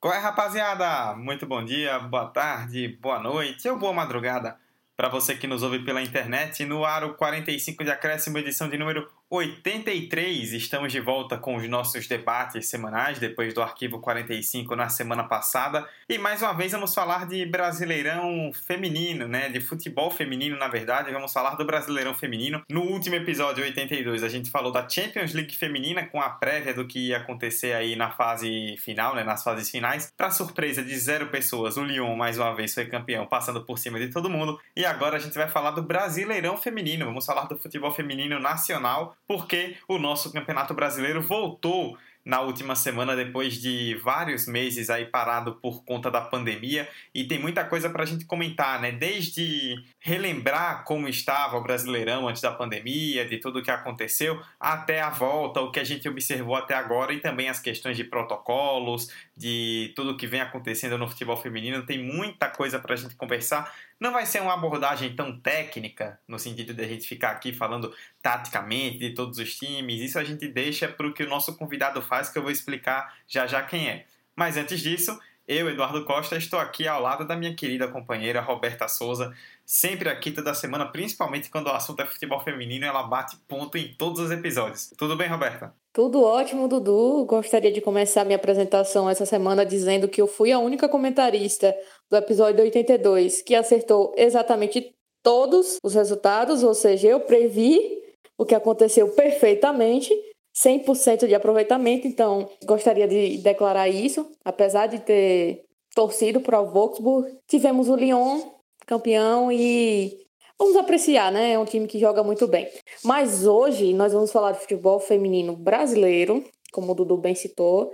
Qual é, rapaziada? Muito bom dia, boa tarde, boa noite ou boa madrugada para você que nos ouve pela internet. No Aro 45 de Acréscimo, edição de número 83. Estamos de volta com os nossos debates semanais, depois do arquivo 45 na semana passada. E mais uma vez vamos falar de Brasileirão feminino, né? De futebol feminino, na verdade. Vamos falar do Brasileirão feminino. No último episódio 82, a gente falou da Champions League feminina com a prévia do que ia acontecer aí na fase final, né? Nas fases finais. Para surpresa de zero pessoas, o Lyon mais uma vez foi campeão, passando por cima de todo mundo. E agora a gente vai falar do Brasileirão feminino. Vamos falar do futebol feminino nacional porque o nosso Campeonato Brasileiro voltou na última semana depois de vários meses aí parado por conta da pandemia e tem muita coisa para a gente comentar, né? Desde relembrar como estava o Brasileirão antes da pandemia, de tudo o que aconteceu, até a volta, o que a gente observou até agora e também as questões de protocolos, de tudo que vem acontecendo no futebol feminino. Tem muita coisa para a gente conversar. Não vai ser uma abordagem tão técnica, no sentido de a gente ficar aqui falando taticamente de todos os times. Isso a gente deixa para o que o nosso convidado faz, que eu vou explicar já já quem é. Mas antes disso, eu, Eduardo Costa, estou aqui ao lado da minha querida companheira Roberta Souza, sempre aqui toda semana, principalmente quando o assunto é futebol feminino, ela bate ponto em todos os episódios. Tudo bem, Roberta? Tudo ótimo, Dudu. Gostaria de começar minha apresentação essa semana dizendo que eu fui a única comentarista do episódio 82 que acertou exatamente todos os resultados, ou seja, eu previ o que aconteceu perfeitamente, 100% de aproveitamento, então gostaria de declarar isso, apesar de ter torcido para o Wolfsburg. Tivemos o Lyon campeão e vamos apreciar, né? É um time que joga muito bem. Mas hoje nós vamos falar de futebol feminino brasileiro, como o Dudu bem citou.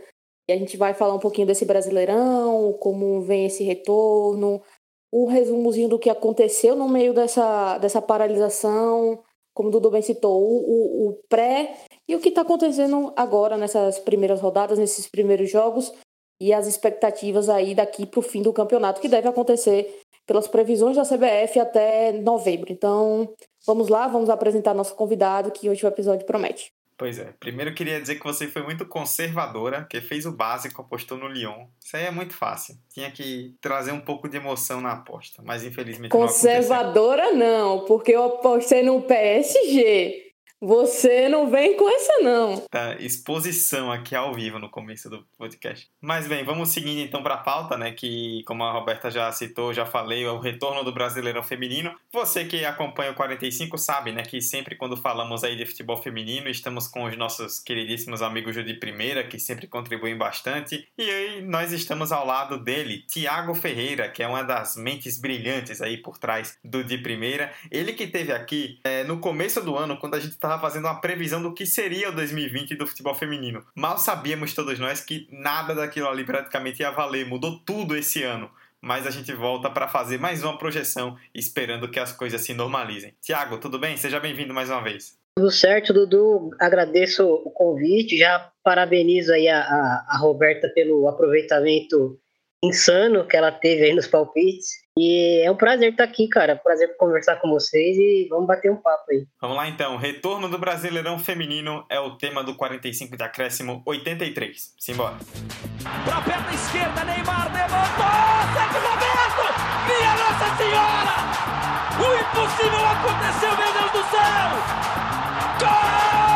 E a gente vai falar um pouquinho desse Brasileirão, como vem esse retorno, o resumozinho do que aconteceu no meio dessa, dessa paralisação, como o Dudu bem citou, o, o, o pré e o que está acontecendo agora nessas primeiras rodadas, nesses primeiros jogos e as expectativas aí daqui para o fim do campeonato, que deve acontecer pelas previsões da CBF até novembro. Então, vamos lá, vamos apresentar nosso convidado, que hoje o episódio promete. Pois é. Primeiro eu queria dizer que você foi muito conservadora, que fez o básico, apostou no Lyon. Isso aí é muito fácil. Tinha que trazer um pouco de emoção na aposta, mas infelizmente Conservadora não, não porque eu apostei no PSG. Você não vem com essa, não. Tá, exposição aqui ao vivo no começo do podcast. Mas bem, vamos seguindo então para a pauta, né? Que, como a Roberta já citou, já falei, é o retorno do Brasileirão Feminino. Você que acompanha o 45 sabe, né? Que sempre quando falamos aí de futebol feminino, estamos com os nossos queridíssimos amigos de primeira, que sempre contribuem bastante. E aí nós estamos ao lado dele, Tiago Ferreira, que é uma das mentes brilhantes aí por trás do de primeira. Ele que teve aqui é, no começo do ano, quando a gente estava fazendo uma previsão do que seria o 2020 do futebol feminino. Mal sabíamos todos nós que nada daquilo ali praticamente ia valer, mudou tudo esse ano. Mas a gente volta para fazer mais uma projeção, esperando que as coisas se normalizem. Tiago, tudo bem? Seja bem-vindo mais uma vez. Tudo certo, Dudu. Agradeço o convite. Já parabenizo aí a, a, a Roberta pelo aproveitamento insano que ela teve aí nos palpites. E é um prazer estar aqui, cara. Prazer conversar com vocês e vamos bater um papo aí. Vamos lá então. Retorno do Brasileirão Feminino é o tema do 45 de acréscimo 83. Simbora. Pra perna esquerda, Neymar levantou! Sete momento! Minha Nossa Senhora! O impossível aconteceu, meu Deus do céu! Gol!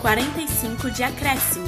45 de acréscimo.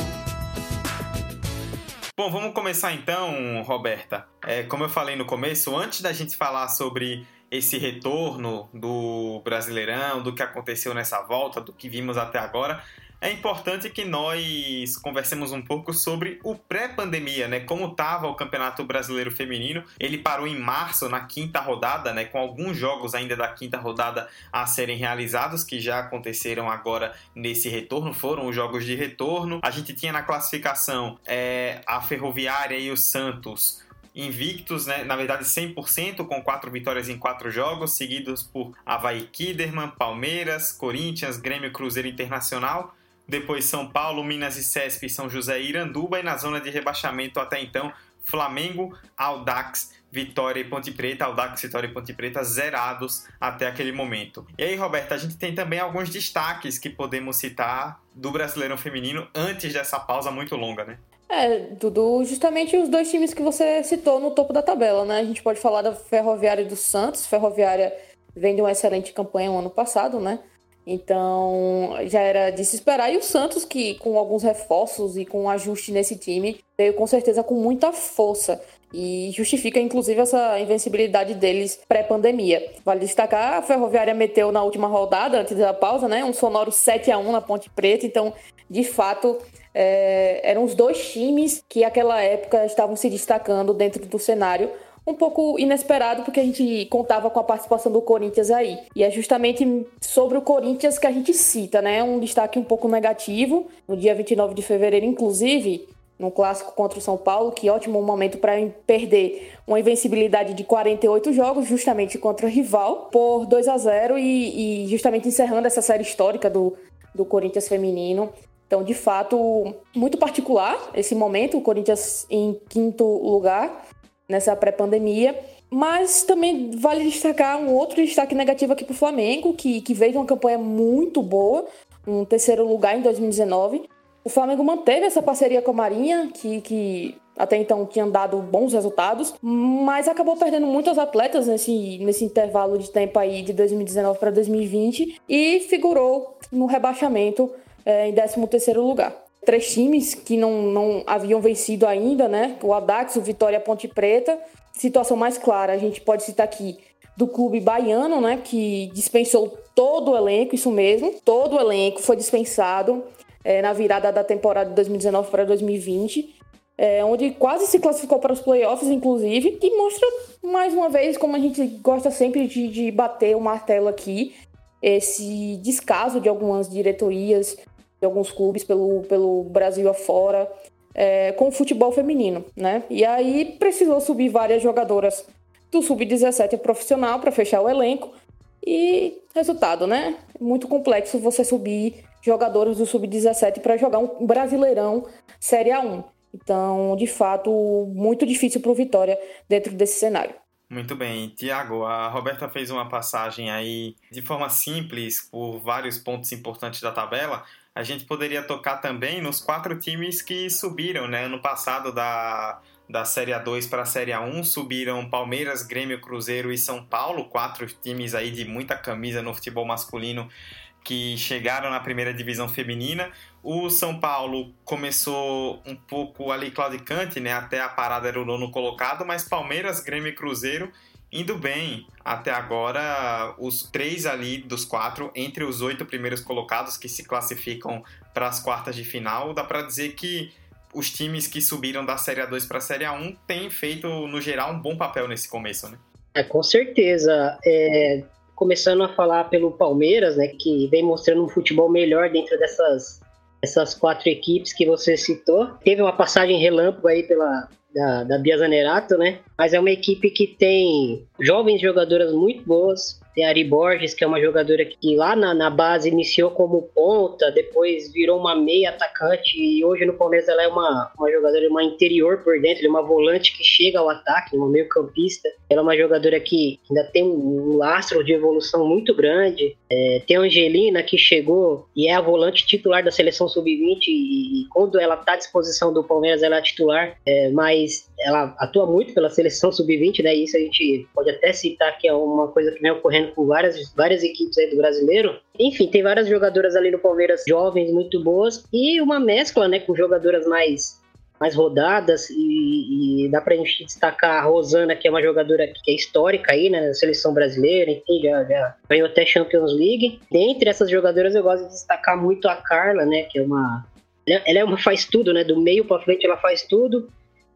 Bom, vamos começar então, Roberta. É, como eu falei no começo, antes da gente falar sobre esse retorno do Brasileirão, do que aconteceu nessa volta, do que vimos até agora, é importante que nós conversemos um pouco sobre o pré-pandemia, né? Como estava o Campeonato Brasileiro Feminino. Ele parou em março, na quinta rodada, né? Com alguns jogos ainda da quinta rodada a serem realizados, que já aconteceram agora nesse retorno, foram os jogos de retorno. A gente tinha na classificação é, a Ferroviária e o Santos invictos, né? na verdade 100%, com quatro vitórias em quatro jogos, seguidos por Havaí Kiderman, Palmeiras, Corinthians, Grêmio Cruzeiro Internacional, depois São Paulo, Minas e Cesp, São José e Iranduba, e na zona de rebaixamento até então, Flamengo, Aldax, Vitória e Ponte Preta, Aldax, Vitória e Ponte Preta zerados até aquele momento. E aí, Roberto, a gente tem também alguns destaques que podemos citar do Brasileirão Feminino antes dessa pausa muito longa, né? É, Dudu, justamente os dois times que você citou no topo da tabela, né? A gente pode falar da Ferroviária e do Santos. Ferroviária vem de uma excelente campanha no ano passado, né? Então já era de se esperar. E o Santos, que com alguns reforços e com um ajuste nesse time, veio com certeza com muita força. E justifica, inclusive, essa invencibilidade deles pré-pandemia. Vale destacar, a Ferroviária meteu na última rodada, antes da pausa, né? Um sonoro 7 a 1 na Ponte Preta. Então, de fato, é, eram os dois times que naquela época estavam se destacando dentro do cenário um pouco inesperado, porque a gente contava com a participação do Corinthians aí. E é justamente sobre o Corinthians que a gente cita, né? Um destaque um pouco negativo. No dia 29 de fevereiro, inclusive, no clássico contra o São Paulo, que ótimo momento para perder uma invencibilidade de 48 jogos, justamente contra o rival, por 2 a 0 e, e justamente encerrando essa série histórica do, do Corinthians feminino. Então, de fato, muito particular esse momento, o Corinthians em quinto lugar nessa pré-pandemia. Mas também vale destacar um outro destaque negativo aqui para o Flamengo, que, que veio de uma campanha muito boa, um terceiro lugar em 2019. O Flamengo manteve essa parceria com a Marinha, que, que até então tinha dado bons resultados, mas acabou perdendo muitos atletas nesse, nesse intervalo de tempo aí de 2019 para 2020 e figurou no rebaixamento é, em 13º lugar. Três times que não, não haviam vencido ainda, né? O Adax, o Vitória e a Ponte Preta. Situação mais clara, a gente pode citar aqui do clube baiano, né? Que dispensou todo o elenco, isso mesmo. Todo o elenco foi dispensado é, na virada da temporada de 2019 para 2020. É, onde quase se classificou para os playoffs, inclusive, e mostra mais uma vez como a gente gosta sempre de, de bater o martelo aqui, esse descaso de algumas diretorias de alguns clubes pelo, pelo Brasil afora, é, com o futebol feminino, né? E aí precisou subir várias jogadoras do sub-17 profissional para fechar o elenco. E resultado, né? Muito complexo você subir jogadores do sub-17 para jogar um Brasileirão Série A1. Então, de fato, muito difícil para o Vitória dentro desse cenário. Muito bem, Tiago, a Roberta fez uma passagem aí de forma simples por vários pontos importantes da tabela, a gente poderia tocar também nos quatro times que subiram, né? No passado da, da Série A2 para a Série A1 subiram Palmeiras, Grêmio, Cruzeiro e São Paulo, quatro times aí de muita camisa no futebol masculino que chegaram na primeira divisão feminina. O São Paulo começou um pouco ali claudicante, né? Até a parada era o nono colocado, mas Palmeiras, Grêmio e Cruzeiro indo bem até agora os três ali dos quatro entre os oito primeiros colocados que se classificam para as quartas de final dá para dizer que os times que subiram da Série A2 para a Série A1 têm feito no geral um bom papel nesse começo, né? É, com certeza. É, começando a falar pelo Palmeiras, né, que vem mostrando um futebol melhor dentro dessas essas quatro equipes que você citou. Teve uma passagem relâmpago aí pela, da, da Bia Zanerato, né? Mas é uma equipe que tem jovens jogadoras muito boas, tem a Ari Borges, que é uma jogadora que lá na, na base iniciou como ponta, depois virou uma meia atacante e hoje no Palmeiras ela é uma, uma jogadora, uma interior por dentro, é uma volante que chega ao ataque, uma meio campista. Ela é uma jogadora que ainda tem um, lastro de evolução muito grande. É, tem a Angelina que chegou e é a volante titular da seleção sub-20 e, e, quando ela está à disposição do Palmeiras ela é titular, é, mas ela atua muito pela seleção sub-20, né? E isso a gente pode até citar que é uma coisa que vem ocorrendo com várias, várias equipes aí do brasileiro. Enfim, tem várias jogadoras ali no Palmeiras jovens muito boas e uma mescla, né, com jogadoras mais mais rodadas e, e dá pra gente destacar a Rosana, que é uma jogadora que é histórica aí, né, na seleção brasileira, enfim, já, já ganhou até Champions League. Dentre essas jogadoras eu gosto de destacar muito a Carla, né, que é uma ela é uma faz tudo, né, do meio para frente ela faz tudo.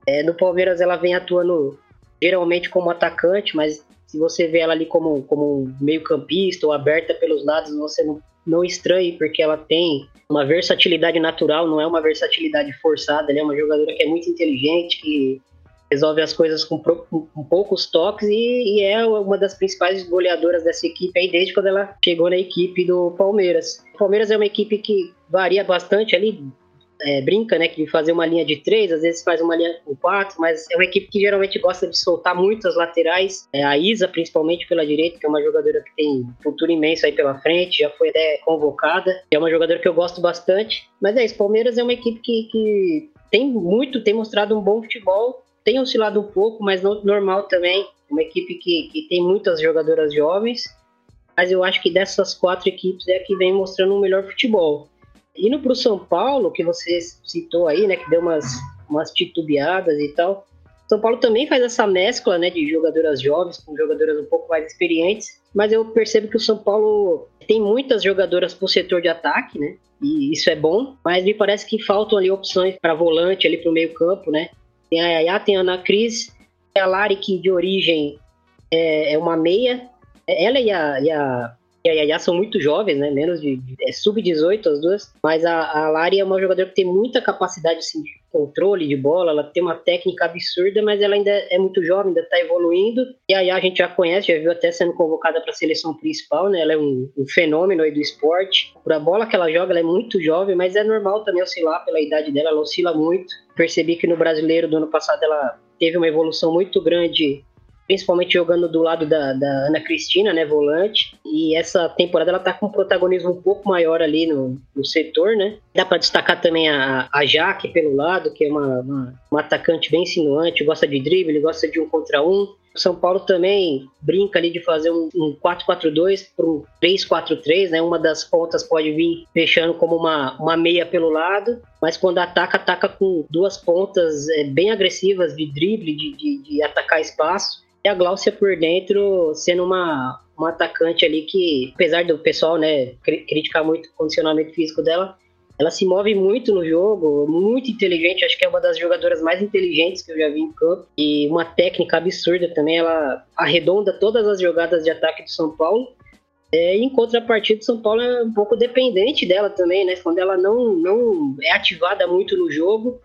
É, no Palmeiras ela vem atuando geralmente como atacante, mas se você vê ela ali como, como meio campista ou aberta pelos lados, você não, não estranhe, porque ela tem uma versatilidade natural, não é uma versatilidade forçada, ela é uma jogadora que é muito inteligente, que resolve as coisas com, com poucos toques e, e, é uma das principais goleadoras dessa equipe aí desde quando ela chegou na equipe do Palmeiras. O Palmeiras é uma equipe que varia bastante ali, é, brinca, né, que fazer uma linha de três, às vezes faz uma linha com quatro, mas é uma equipe que geralmente gosta de soltar muito as laterais. É, a Isa, principalmente pela direita, que é uma jogadora que tem futuro imenso aí pela frente, já foi até convocada. É uma jogadora que eu gosto bastante. Mas é isso, Palmeiras é uma equipe que, que tem muito, tem mostrado um bom futebol, tem oscilado um pouco, mas normal também. Uma equipe que, que tem muitas jogadoras jovens, mas eu acho que dessas quatro equipes é a que vem mostrando um melhor futebol. Indo para o São Paulo, que você citou aí, né, que deu umas, umas titubeadas e tal. São Paulo também faz essa mescla, né, de jogadoras jovens com jogadoras um pouco mais experientes, mas eu percebo que o São Paulo tem muitas jogadoras para o setor de ataque, né, e isso é bom, mas me parece que faltam ali opções para volante, ali para o meio campo, né. Tem a Yaya, tem a Ana Cris, a Lari, que de origem é, é uma meia, ela e a, e a e a Yaya são muito jovens, né? Menos de, é, sub-18 as duas. Mas a, a Lari é uma jogadora que tem muita capacidade assim, de controle de bola, ela tem uma técnica absurda, mas ela ainda é muito jovem, ainda está evoluindo. E a Yaya a gente já conhece, já viu até sendo convocada para a seleção principal, né? Ela é um, um fenômeno aí do esporte. Por a bola que ela joga, ela é muito jovem, mas é normal também oscilar pela idade dela, ela oscila muito. Percebi que no brasileiro do ano passado ela teve uma evolução muito grande principalmente jogando do lado da, da, Ana Cristina, né, volante. E essa temporada ela tá com um protagonismo um pouco maior ali no, no setor, né. Dá para destacar também a, a Jaque pelo lado, que é uma, uma, uma atacante bem insinuante, gosta de drible, gosta de um contra um. O São Paulo também brinca ali de fazer um, um 4-4-2 para um 3-4-3, né? Uma das pontas pode vir fechando como uma, uma meia pelo lado, mas quando ataca, ataca com duas pontas é, bem agressivas de drible, de, de, de atacar espaço e a Glaucia por dentro sendo uma, uma atacante ali que, apesar do pessoal né, criticar muito o condicionamento físico dela, ela se move muito no jogo, muito inteligente, acho que é uma das jogadoras mais inteligentes que eu já vi em campo. E uma técnica absurda também, ela arredonda todas as jogadas de ataque do São Paulo. É, em contrapartida, o São Paulo é um pouco dependente dela também, né? Quando ela não, não é ativada muito no jogo,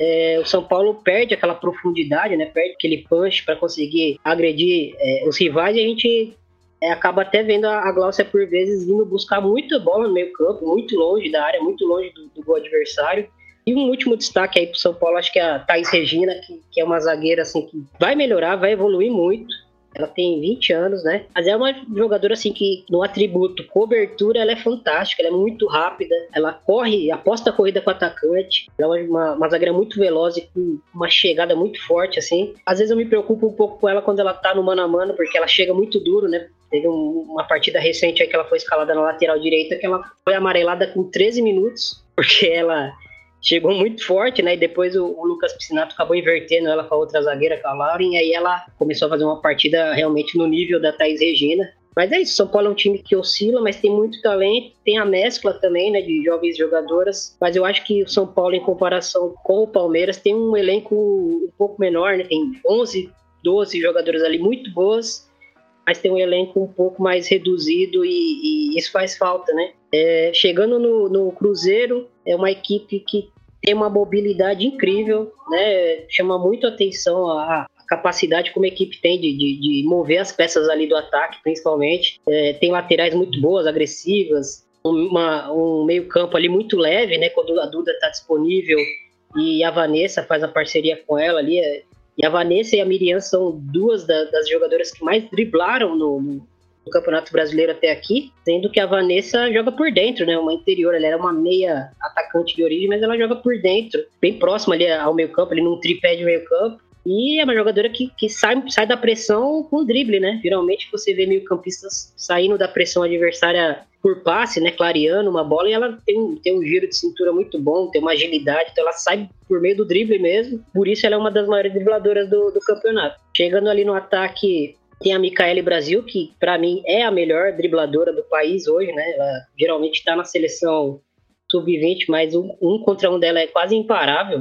é, o São Paulo perde aquela profundidade, né? Perde aquele punch para conseguir agredir é, os rivais e a gente é, acaba até vendo a, a Glaucia por vezes vindo buscar muita bola no meio campo, muito longe da área, muito longe do, do gol adversário. E um último destaque aí pro São Paulo, acho que é a Thais Regina, que, que é uma zagueira assim que vai melhorar, vai evoluir muito. Ela tem 20 anos, né? Mas é uma jogadora assim que no atributo cobertura ela é fantástica, ela é muito rápida, ela corre, aposta a corrida com o atacante. Ela é uma, uma zagueira muito veloz e com uma chegada muito forte assim. Às vezes eu me preocupo um pouco com ela quando ela tá no mano a mano, porque ela chega muito duro, né? Teve um, uma partida recente aí que ela foi escalada na lateral direita, que ela foi amarelada com 13 minutos, porque ela chegou muito forte, né? E depois o, o, Lucas Piscinato acabou invertendo ela com a outra zagueira, com a Lauren, e aí ela começou a fazer uma partida realmente no nível da Thaís Regina. Mas é isso, São Paulo é um time que oscila, mas tem muito talento, tem a mescla também, né, de jovens jogadoras. Mas eu acho que o São Paulo, em comparação com o Palmeiras, tem um elenco um pouco menor, né? Tem 11, 12 jogadoras ali muito boas, mas tem um elenco um pouco mais reduzido e, e isso faz falta, né? É, chegando no, no, Cruzeiro, é uma equipe que tem uma mobilidade incrível, né? Chama muito atenção a, a capacidade como a equipe tem de, de, de, mover as peças ali do ataque, principalmente. É, tem laterais muito boas, agressivas, uma, um meio campo ali muito leve, né? Quando a Duda está disponível e a Vanessa faz a parceria com ela ali. É, e a Vanessa e a Miriam são duas da, das jogadoras que mais driblaram no, no Campeonato Brasileiro até aqui, sendo que a Vanessa joga por dentro, né? Uma interior, ela era uma meia atacante de origem, mas ela joga por dentro, bem próxima ali ao meio campo, ali num tripé de meio campo. E é uma jogadora que, que sai, sai da pressão com drible, né? Geralmente você vê meio campistas saindo da pressão adversária por passe, né? Clareando uma bola e ela tem, tem um giro de cintura muito bom, tem uma agilidade, então ela sai por meio do drible mesmo. Por isso ela é uma das maiores dribladoras do, do campeonato. Chegando ali no ataque, tem a Micaele Brasil, que para mim é a melhor dribladora do país hoje, né? Ela geralmente está na seleção sub-20, mas um, um, contra um dela é quase imparável,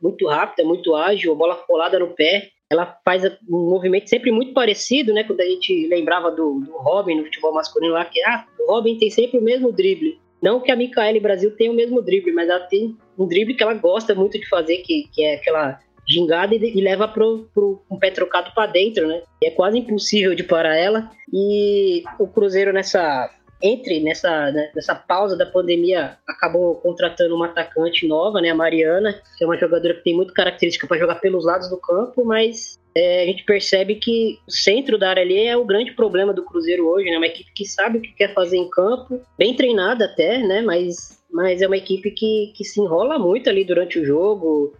muito rápida, muito ágil, bola colada no pé. Ela faz um movimento sempre muito parecido, né? Quando a gente lembrava do, do Robin no futebol masculino lá, que ah, o Robin tem sempre o mesmo drible. Não que a Micaele Brasil tenha o mesmo drible, mas ela tem um drible que ela gosta muito de fazer, que, que é aquela gingada e, e leva pro, pro um pé trocado para dentro, né? E é quase impossível de parar ela. E o Cruzeiro nessa entre nessa, né, nessa pausa da pandemia, acabou contratando uma atacante nova, né, a Mariana, que é uma jogadora que tem muita característica para jogar pelos lados do campo, mas é, a gente percebe que o centro da área ali é o grande problema do Cruzeiro hoje, né, uma equipe que sabe o que quer fazer em campo, bem treinada até, né, mas, mas é uma equipe que, que se enrola muito ali durante o jogo,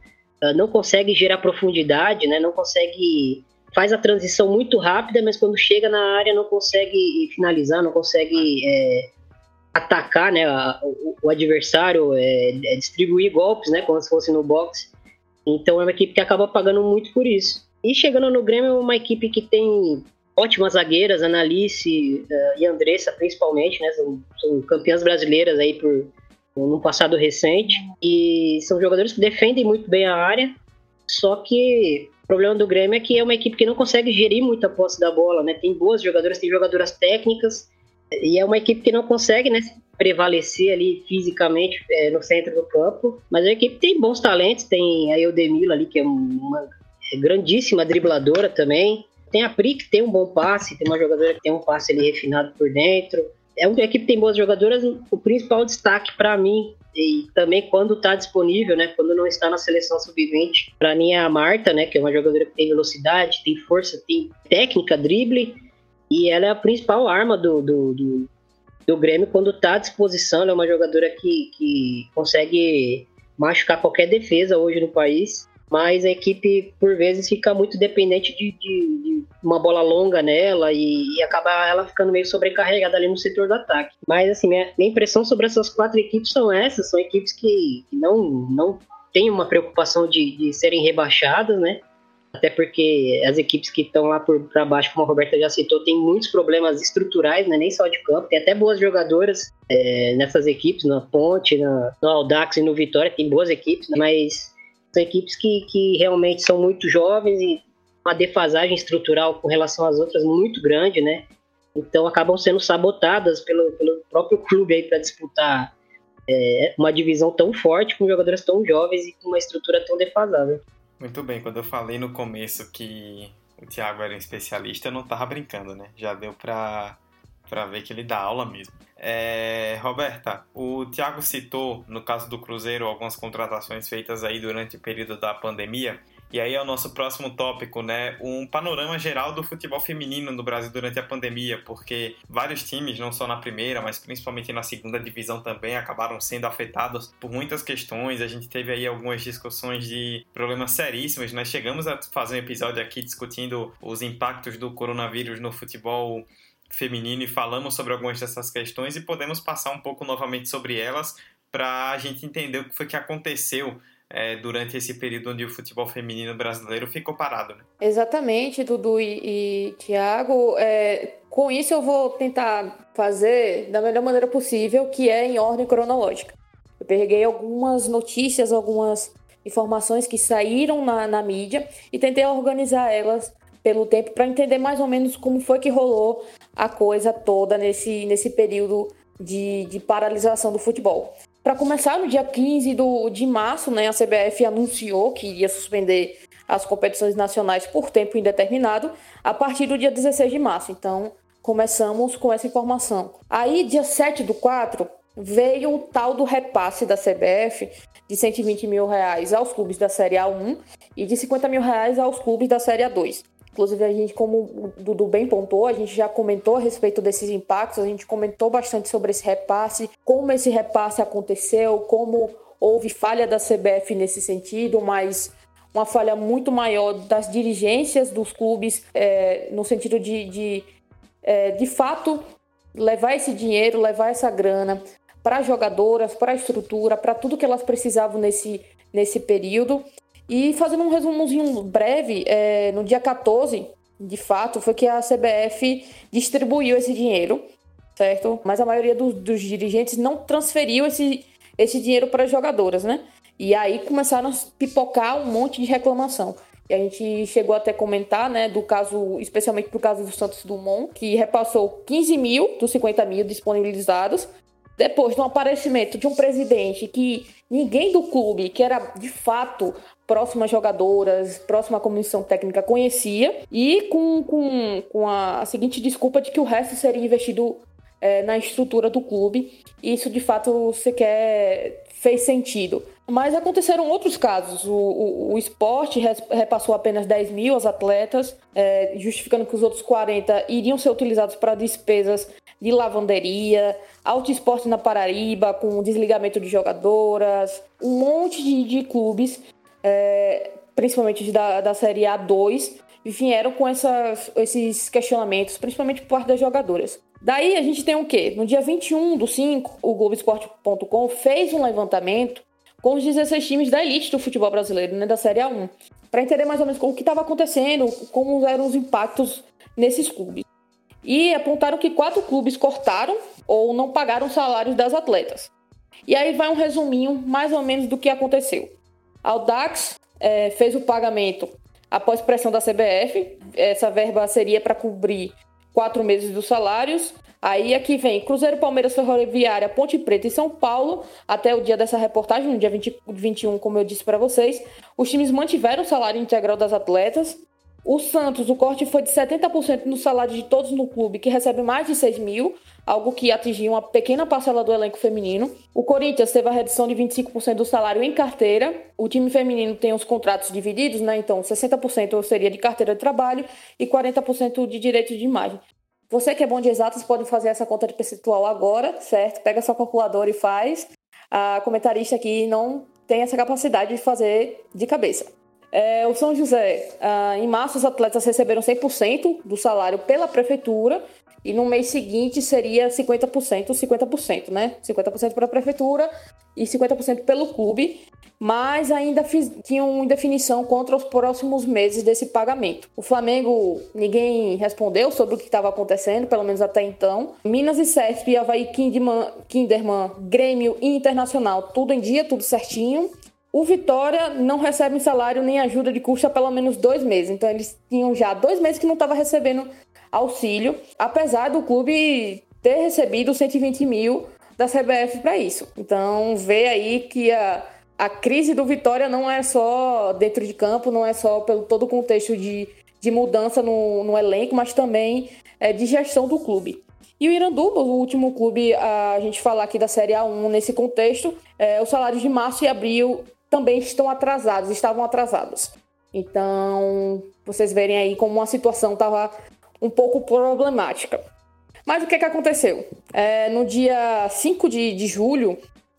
não consegue gerar profundidade, né, não consegue faz a transição muito rápida, mas quando chega na área não consegue finalizar, não consegue é, atacar né, a, o, o, adversário, é, é distribuir golpes, né, como se fosse no boxe. Então é uma equipe que acaba pagando muito por isso. E chegando no Grêmio, é uma equipe que tem ótimas zagueiras, Analice uh, e Andressa principalmente, né, são, são campeãs brasileiras aí por no passado recente e são jogadores que defendem muito bem a área, só que o problema do Grêmio é que é uma equipe que não consegue gerir muito a posse da bola, né? Tem boas jogadoras, tem jogadoras técnicas, e é uma equipe que não consegue né, prevalecer ali fisicamente é, no centro do campo. Mas a equipe tem bons talentos, tem a Eudemila ali, que é uma grandíssima dribladora também. Tem a Pri, que tem um bom passe, tem uma jogadora que tem um passe ali refinado por dentro. É uma equipe que tem boas jogadoras. O principal destaque para mim e também quando está disponível, né, quando não está na seleção sub-20, para mim é a Marta, né, que é uma jogadora que tem velocidade, tem força, tem técnica, drible, e ela é a principal arma do, do, do, do Grêmio quando está à disposição. Ela é uma jogadora que, que consegue machucar qualquer defesa hoje no país mas a equipe por vezes fica muito dependente de, de, de uma bola longa nela e, e, acaba ela ficando meio sobrecarregada ali no setor do ataque. Mas assim, minha, minha impressão sobre essas quatro equipes são essas, são equipes que, que não, não têm uma preocupação de, de serem rebaixadas, né? Até porque as equipes que estão lá para baixo, como a Roberta já citou, tem muitos problemas estruturais, né? nem só de campo. Tem até boas jogadoras é, nessas equipes, na Ponte, na, no Audax e no Vitória, tem boas equipes, né? mas são equipes que, que realmente são muito jovens e uma defasagem estrutural com relação às outras muito grande, né? Então acabam sendo sabotadas pelo, pelo próprio clube aí para disputar é, uma divisão tão forte com jogadores tão jovens e com uma estrutura tão defasada. Muito bem, quando eu falei no começo que o Thiago era um especialista, eu não tava brincando, né? Já deu para para ver que ele dá aula mesmo. É, Roberta, o Thiago citou, no caso do Cruzeiro, algumas contratações feitas aí durante o período da pandemia. E aí é o nosso próximo tópico, né? Um panorama geral do futebol feminino no Brasil durante a pandemia, porque vários times, não só na primeira, mas principalmente na segunda divisão também, acabaram sendo afetados por muitas questões. A gente teve aí algumas discussões de problemas seríssimos. Nós chegamos a fazer um episódio aqui discutindo os impactos do coronavírus no futebol feminino e falamos sobre algumas dessas questões e podemos passar um pouco novamente sobre elas para a gente entender o que foi que aconteceu é, durante esse período onde o futebol feminino brasileiro ficou parado. Né? Exatamente, Dudu e, e Tiago. É, com isso eu vou tentar fazer da melhor maneira possível, que é em ordem cronológica. Eu peguei algumas notícias, algumas informações que saíram na, na mídia e tentei organizar elas pelo tempo para entender mais ou menos como foi que rolou a coisa toda nesse, nesse período de, de paralisação do futebol. Para começar, no dia 15 do, de março, né, a CBF anunciou que iria suspender as competições nacionais por tempo indeterminado a partir do dia 16 de março. Então, começamos com essa informação. Aí, dia 7 do 4, veio o tal do repasse da CBF de 120 mil reais aos clubes da Série A1 e de 50 mil reais aos clubes da Série A2. Inclusive, a gente, como o Dudu bem pontuou, a gente já comentou a respeito desses impactos, a gente comentou bastante sobre esse repasse, como esse repasse aconteceu, como houve falha da CBF nesse sentido, mas uma falha muito maior das dirigências dos clubes, é, no sentido de, de, é, de fato, levar esse dinheiro, levar essa grana para as jogadoras, para a estrutura, para tudo que elas precisavam nesse, nesse período. E fazendo um resumozinho breve, é, no dia 14, de fato, foi que a CBF distribuiu esse dinheiro, certo? Mas a maioria dos, dos dirigentes não transferiu esse, esse dinheiro para as jogadoras, né? E aí começaram a pipocar um monte de reclamação. E a gente chegou até a comentar, né, do caso, especialmente pro caso do Santos Dumont, que repassou 15 mil dos 50 mil disponibilizados, depois do aparecimento de um presidente que ninguém do clube, que era de fato próximo às jogadoras, próximo à comissão técnica, conhecia, e com, com, com a, seguinte desculpa de que o resto seria investido é, na estrutura do clube. Isso de fato sequer fez sentido. Mas aconteceram outros casos. O, o, o esporte repassou apenas 10 mil aos atletas, é, justificando que os outros 40 iriam ser utilizados para despesas de lavanderia, Alto Esporte na Paraíba, com desligamento de jogadoras, um monte de, de clubes, é, principalmente da, da Série A2, vieram com essas, esses questionamentos, principalmente por parte das jogadoras. Daí a gente tem o quê? No dia 21 do 5, o Globoesporte.com fez um levantamento com os 16 times da elite do futebol brasileiro, né, da Série A1, para entender mais ou menos o que estava acontecendo, como eram os impactos nesses clubes. E apontaram que quatro clubes cortaram ou não pagaram salários das atletas. E aí vai um resuminho mais ou menos do que aconteceu. A Audax é, fez o pagamento após pressão da CBF. Essa verba seria para cobrir quatro meses dos salários. Aí aqui vem Cruzeiro, Palmeiras, Ferroviária, Ponte Preta e São Paulo. Até o dia dessa reportagem, no dia 20, 21, como eu disse para vocês, os times mantiveram o salário integral das atletas. O Santos, o corte foi de 70% no salário de todos no clube, que recebe mais de 6 mil, algo que atingiu uma pequena parcela do elenco feminino. O Corinthians teve a redução de 25% do salário em carteira. O time feminino tem os contratos divididos, né? Então, 60% seria de carteira de trabalho e 40% de direito de imagem. Você que é bom de exatas pode fazer essa conta de percentual agora, certo? Pega sua calculadora e faz. A comentarista aqui não tem essa capacidade de fazer de cabeça. É, o São José, ah, em março, os atletas receberam 100% do salário pela prefeitura e no mês seguinte seria 50%, 50%, né? 50% para a prefeitura e 50% pelo clube, mas ainda fiz, tinham indefinição contra os próximos meses desse pagamento. O Flamengo, ninguém respondeu sobre o que estava acontecendo, pelo menos até então. Minas e CESP, Havaí, Kinderman, Kinderman, Grêmio e Internacional, tudo em dia, tudo certinho. O Vitória não recebe salário nem ajuda de custo há pelo menos dois meses. Então eles tinham já dois meses que não estava recebendo auxílio, apesar do clube ter recebido 120 mil da CBF para isso. Então vê aí que a, a crise do Vitória não é só dentro de campo, não é só pelo todo o contexto de, de mudança no, no elenco, mas também é, de gestão do clube. E o Iranduba, o último clube a gente falar aqui da Série A1 nesse contexto, é, os salários de março e abril também estão atrasados, estavam atrasados. Então, vocês verem aí como a situação estava um pouco problemática. Mas o que, que aconteceu? É, no dia 5 de, de julho,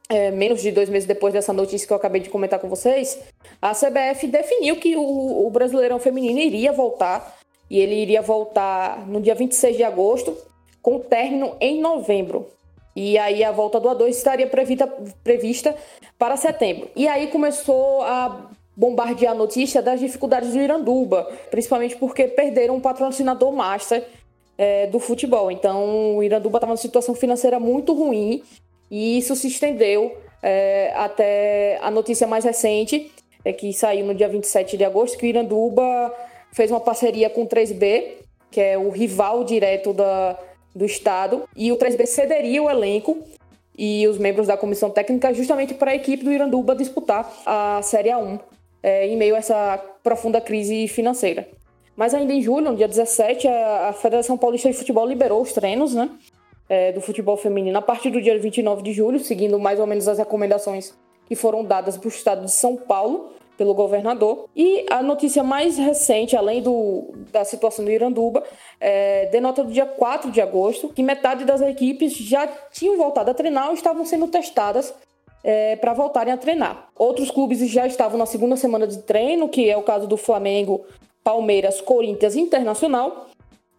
é, menos de dois meses depois dessa notícia que eu acabei de comentar com vocês, a CBF definiu que o, o Brasileirão Feminino iria voltar, e ele iria voltar no dia 26 de agosto, com término em novembro. E aí a volta do A2 estaria prevista, prevista para setembro. E aí começou a bombardear a notícia das dificuldades do Iranduba, principalmente porque perderam um patrocinador master é, do futebol. Então o Iranduba estava numa situação financeira muito ruim e isso se estendeu é, até a notícia mais recente, é que saiu no dia 27 de agosto, que o Iranduba fez uma parceria com o 3B, que é o rival direto da, do Estado, e o 3B cederia o elenco e os membros da comissão técnica justamente para a equipe do Iranduba disputar a Série A1 é, em meio a essa profunda crise financeira. Mas ainda em julho, no dia 17, a, Federação Paulista de Futebol liberou os treinos né, é, do futebol feminino a partir do dia 29 de julho, seguindo mais ou menos as recomendações que foram dadas para o estado de São Paulo pelo governador. E a notícia mais recente, além do, da situação do Iranduba, é, denota do dia 4 de agosto que metade das equipes já tinham voltado a treinar ou estavam sendo testadas é, para voltarem a treinar. Outros clubes já estavam na segunda semana de treino, que é o caso do Flamengo, Palmeiras, Corinthians Internacional.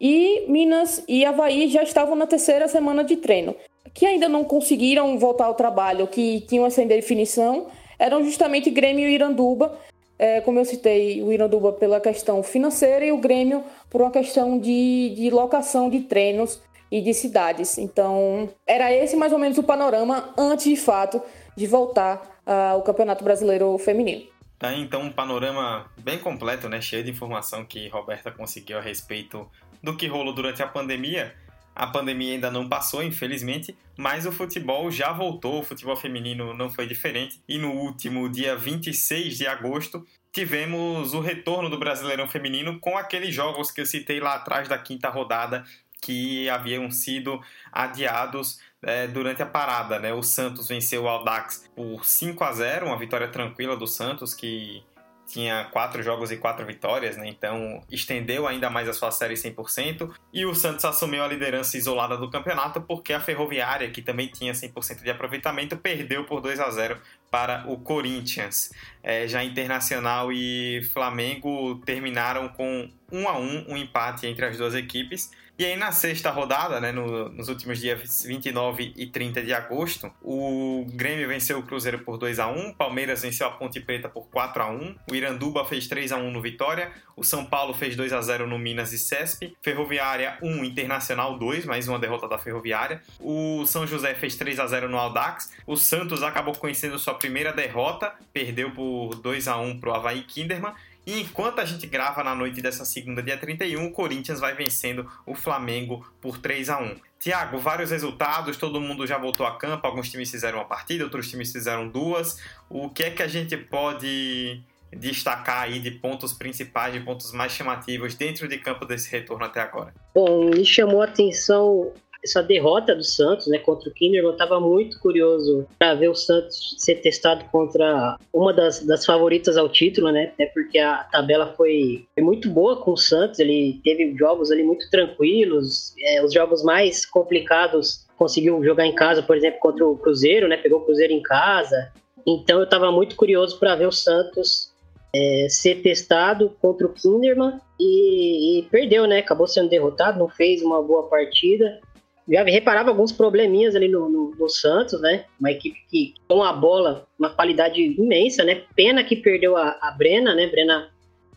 E Minas e Havaí já estavam na terceira semana de treino. Que ainda não conseguiram voltar ao trabalho, que tinham essa indefinição, eram justamente Grêmio e Iranduba. É, como eu citei, o Iranduba pela questão financeira e o Grêmio por uma questão de, de locação de treinos e de cidades. Então, era esse mais ou menos o panorama antes de fato de voltar ao Campeonato Brasileiro Feminino. Tá então um panorama bem completo, né, cheio de informação que Roberta conseguiu a respeito do que rolou durante a pandemia. A pandemia ainda não passou, infelizmente, mas o futebol já voltou, o futebol feminino não foi diferente. E no último dia 26 de agosto, tivemos o retorno do Brasileirão Feminino com aqueles jogos que eu citei lá atrás da quinta rodada que haviam sido adiados é, durante a parada. Né? O Santos venceu o Aldax por 5 a 0 uma vitória tranquila do Santos, que tinha quatro jogos e quatro vitórias, né? então estendeu ainda mais a sua série 100%. E o Santos assumiu a liderança isolada do campeonato porque a Ferroviária, que também tinha 100% de aproveitamento, perdeu por 2 a 0 para o Corinthians. É, já Internacional e Flamengo terminaram com 1 a 1 um empate entre as duas equipes. E aí, na sexta rodada, né, no, nos últimos dias 29 e 30 de agosto, o Grêmio venceu o Cruzeiro por 2 a 1 Palmeiras venceu a Ponte Preta por 4 a 1 o Iranduba fez 3 a 1 no Vitória, o São Paulo fez 2 a 0 no Minas e Cesp, Ferroviária 1, Internacional 2, mais uma derrota da Ferroviária, o São José fez 3 a 0 no Aldax, o Santos acabou conhecendo sua primeira derrota, perdeu por 2 a 1 para o Havaí Kinderman, e enquanto a gente grava na noite dessa segunda, dia 31, o Corinthians vai vencendo o Flamengo por 3 a 1 Tiago, vários resultados, todo mundo já voltou a campo, alguns times fizeram uma partida, outros times fizeram duas. O que é que a gente pode destacar aí de pontos principais, de pontos mais chamativos dentro de campo desse retorno até agora? Bom, me chamou a atenção essa derrota do Santos, né, contra o Kinderman, eu estava muito curioso para ver o Santos ser testado contra uma das, das favoritas ao título, né, até porque a tabela foi, foi muito boa com o Santos, ele teve jogos ali muito tranquilos, é, os jogos mais complicados conseguiu jogar em casa, por exemplo, contra o Cruzeiro, né, pegou o Cruzeiro em casa, então eu estava muito curioso para ver o Santos é, ser testado contra o Kinderman e, e, perdeu, né? Acabou sendo derrotado, não fez uma boa partida já reparava alguns probleminhas ali no, no, no, Santos, né? Uma equipe que com a bola, uma qualidade imensa, né? Pena que perdeu a, a Brena, né? Brena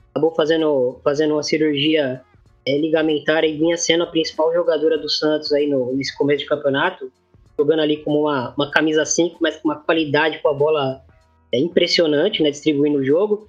acabou fazendo, fazendo uma cirurgia é, ligamentar e vinha sendo a principal jogadora do Santos aí no, nesse começo de campeonato, jogando ali como uma, uma camisa 5, mas com uma qualidade com a bola é, impressionante, né? Distribuindo o jogo.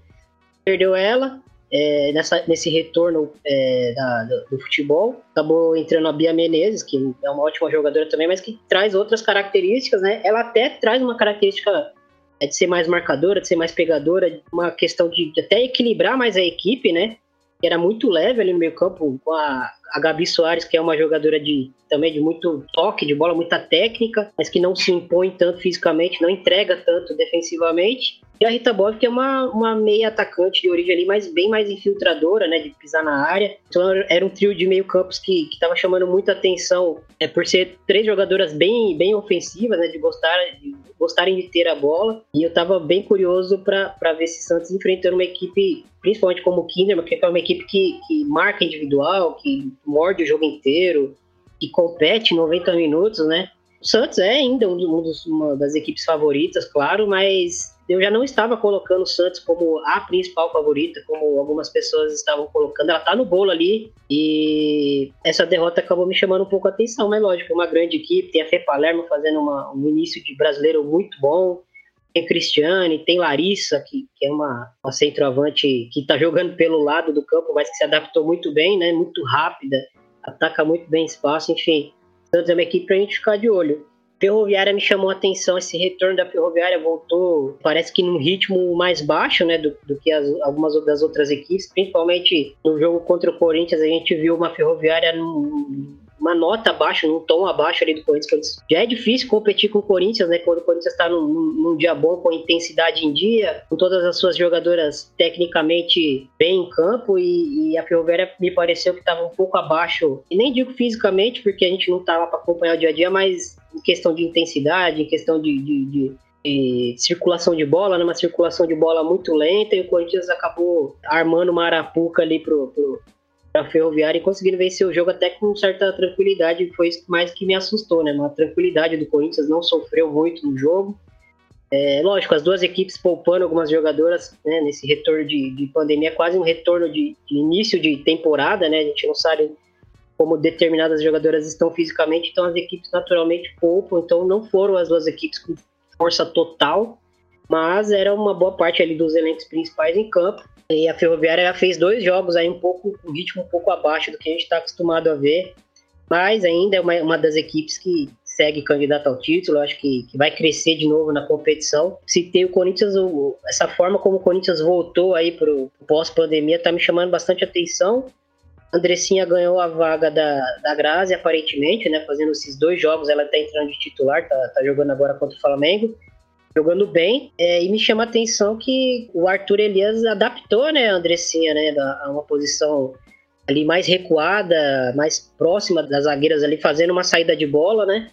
Perdeu ela, é, nessa, nesse retorno é, da, do, do, futebol. Acabou entrando a Bia Menezes, que é uma ótima jogadora também, mas que traz outras características, né? Ela até traz uma característica é, de ser mais marcadora, de ser mais pegadora, uma questão de, de até equilibrar mais a equipe, né? Que era muito leve ali no meio campo, com a, a Gabi Soares, que é uma jogadora de também de muito toque de bola, muita técnica, mas que não se impõe tanto fisicamente, não entrega tanto defensivamente. E a Rita Bob, que é uma, uma meia atacante de origem ali, mas bem mais infiltradora, né, de pisar na área. Então era um trio de meio campos que estava chamando muita atenção é, por ser três jogadoras bem, bem ofensivas, né, de, gostar, de gostarem de ter a bola. E eu estava bem curioso para ver esse Santos enfrentando uma equipe, principalmente como o Kinderman, que é uma equipe que, que marca individual, que morde o jogo inteiro, que compete 90 minutos, né? O Santos é ainda um dos, uma das equipes favoritas, claro, mas eu já não estava colocando o Santos como a principal favorita, como algumas pessoas estavam colocando. Ela está no bolo ali e essa derrota acabou me chamando um pouco a atenção, mas lógico, é uma grande equipe, tem a Fê Palermo fazendo uma, um início de brasileiro muito bom, tem Cristiane, tem Larissa, que, que é uma, uma centroavante que está jogando pelo lado do campo, mas que se adaptou muito bem, né? Muito rápida, ataca muito bem espaço, enfim. Santos é uma equipe para a gente ficar de olho. Ferroviária me chamou a atenção, esse retorno da Ferroviária voltou, parece que num ritmo mais baixo, né, do, do que as, algumas das outras equipes, principalmente no jogo contra o Corinthians, a gente viu uma Ferroviária num, uma nota abaixo, num tom abaixo ali do Corinthians. Já é difícil competir com o Corinthians, né? Quando o Corinthians está num, num, dia bom, com intensidade em dia, com todas as suas jogadoras tecnicamente bem em campo, e, e a Ferroviária me pareceu que estava um pouco abaixo, e nem digo fisicamente, porque a gente não estava para acompanhar o dia a dia, mas em questão de intensidade, em questão de, de, de de circulação de bola, né? uma circulação de bola muito lenta, e o Corinthians acabou armando uma arapuca ali pro, pro, Ferroviária e conseguindo vencer o jogo até com certa tranquilidade. Foi mais que me assustou, né? Uma tranquilidade do Corinthians, não sofreu muito no jogo. É, lógico, as duas equipes poupando algumas jogadoras né, nesse retorno de, de pandemia, quase um retorno de, de, início de temporada, né? A gente não sabe como determinadas jogadoras estão fisicamente, então as equipes naturalmente poupam, então não foram as duas equipes com força total, mas era uma boa parte ali dos elencos principais em campo. E a Ferroviária fez dois jogos aí um pouco, um ritmo um pouco abaixo do que a gente está acostumado a ver, mas ainda é uma, uma das equipes que segue candidato ao título, acho que, que vai crescer de novo na competição. Se tem o Corinthians, o, essa forma como o Corinthians voltou aí para o pós-pandemia tá me chamando bastante atenção. Andressinha ganhou a vaga da, da Grazi, aparentemente, né? Fazendo esses dois jogos, ela tá entrando de titular, tá, tá jogando agora contra o Flamengo. Jogando bem, é, e me chama a atenção que o Arthur Elias adaptou, né, a Andressinha, né, a uma posição ali mais recuada, mais próxima das zagueiras ali, fazendo uma saída de bola, né?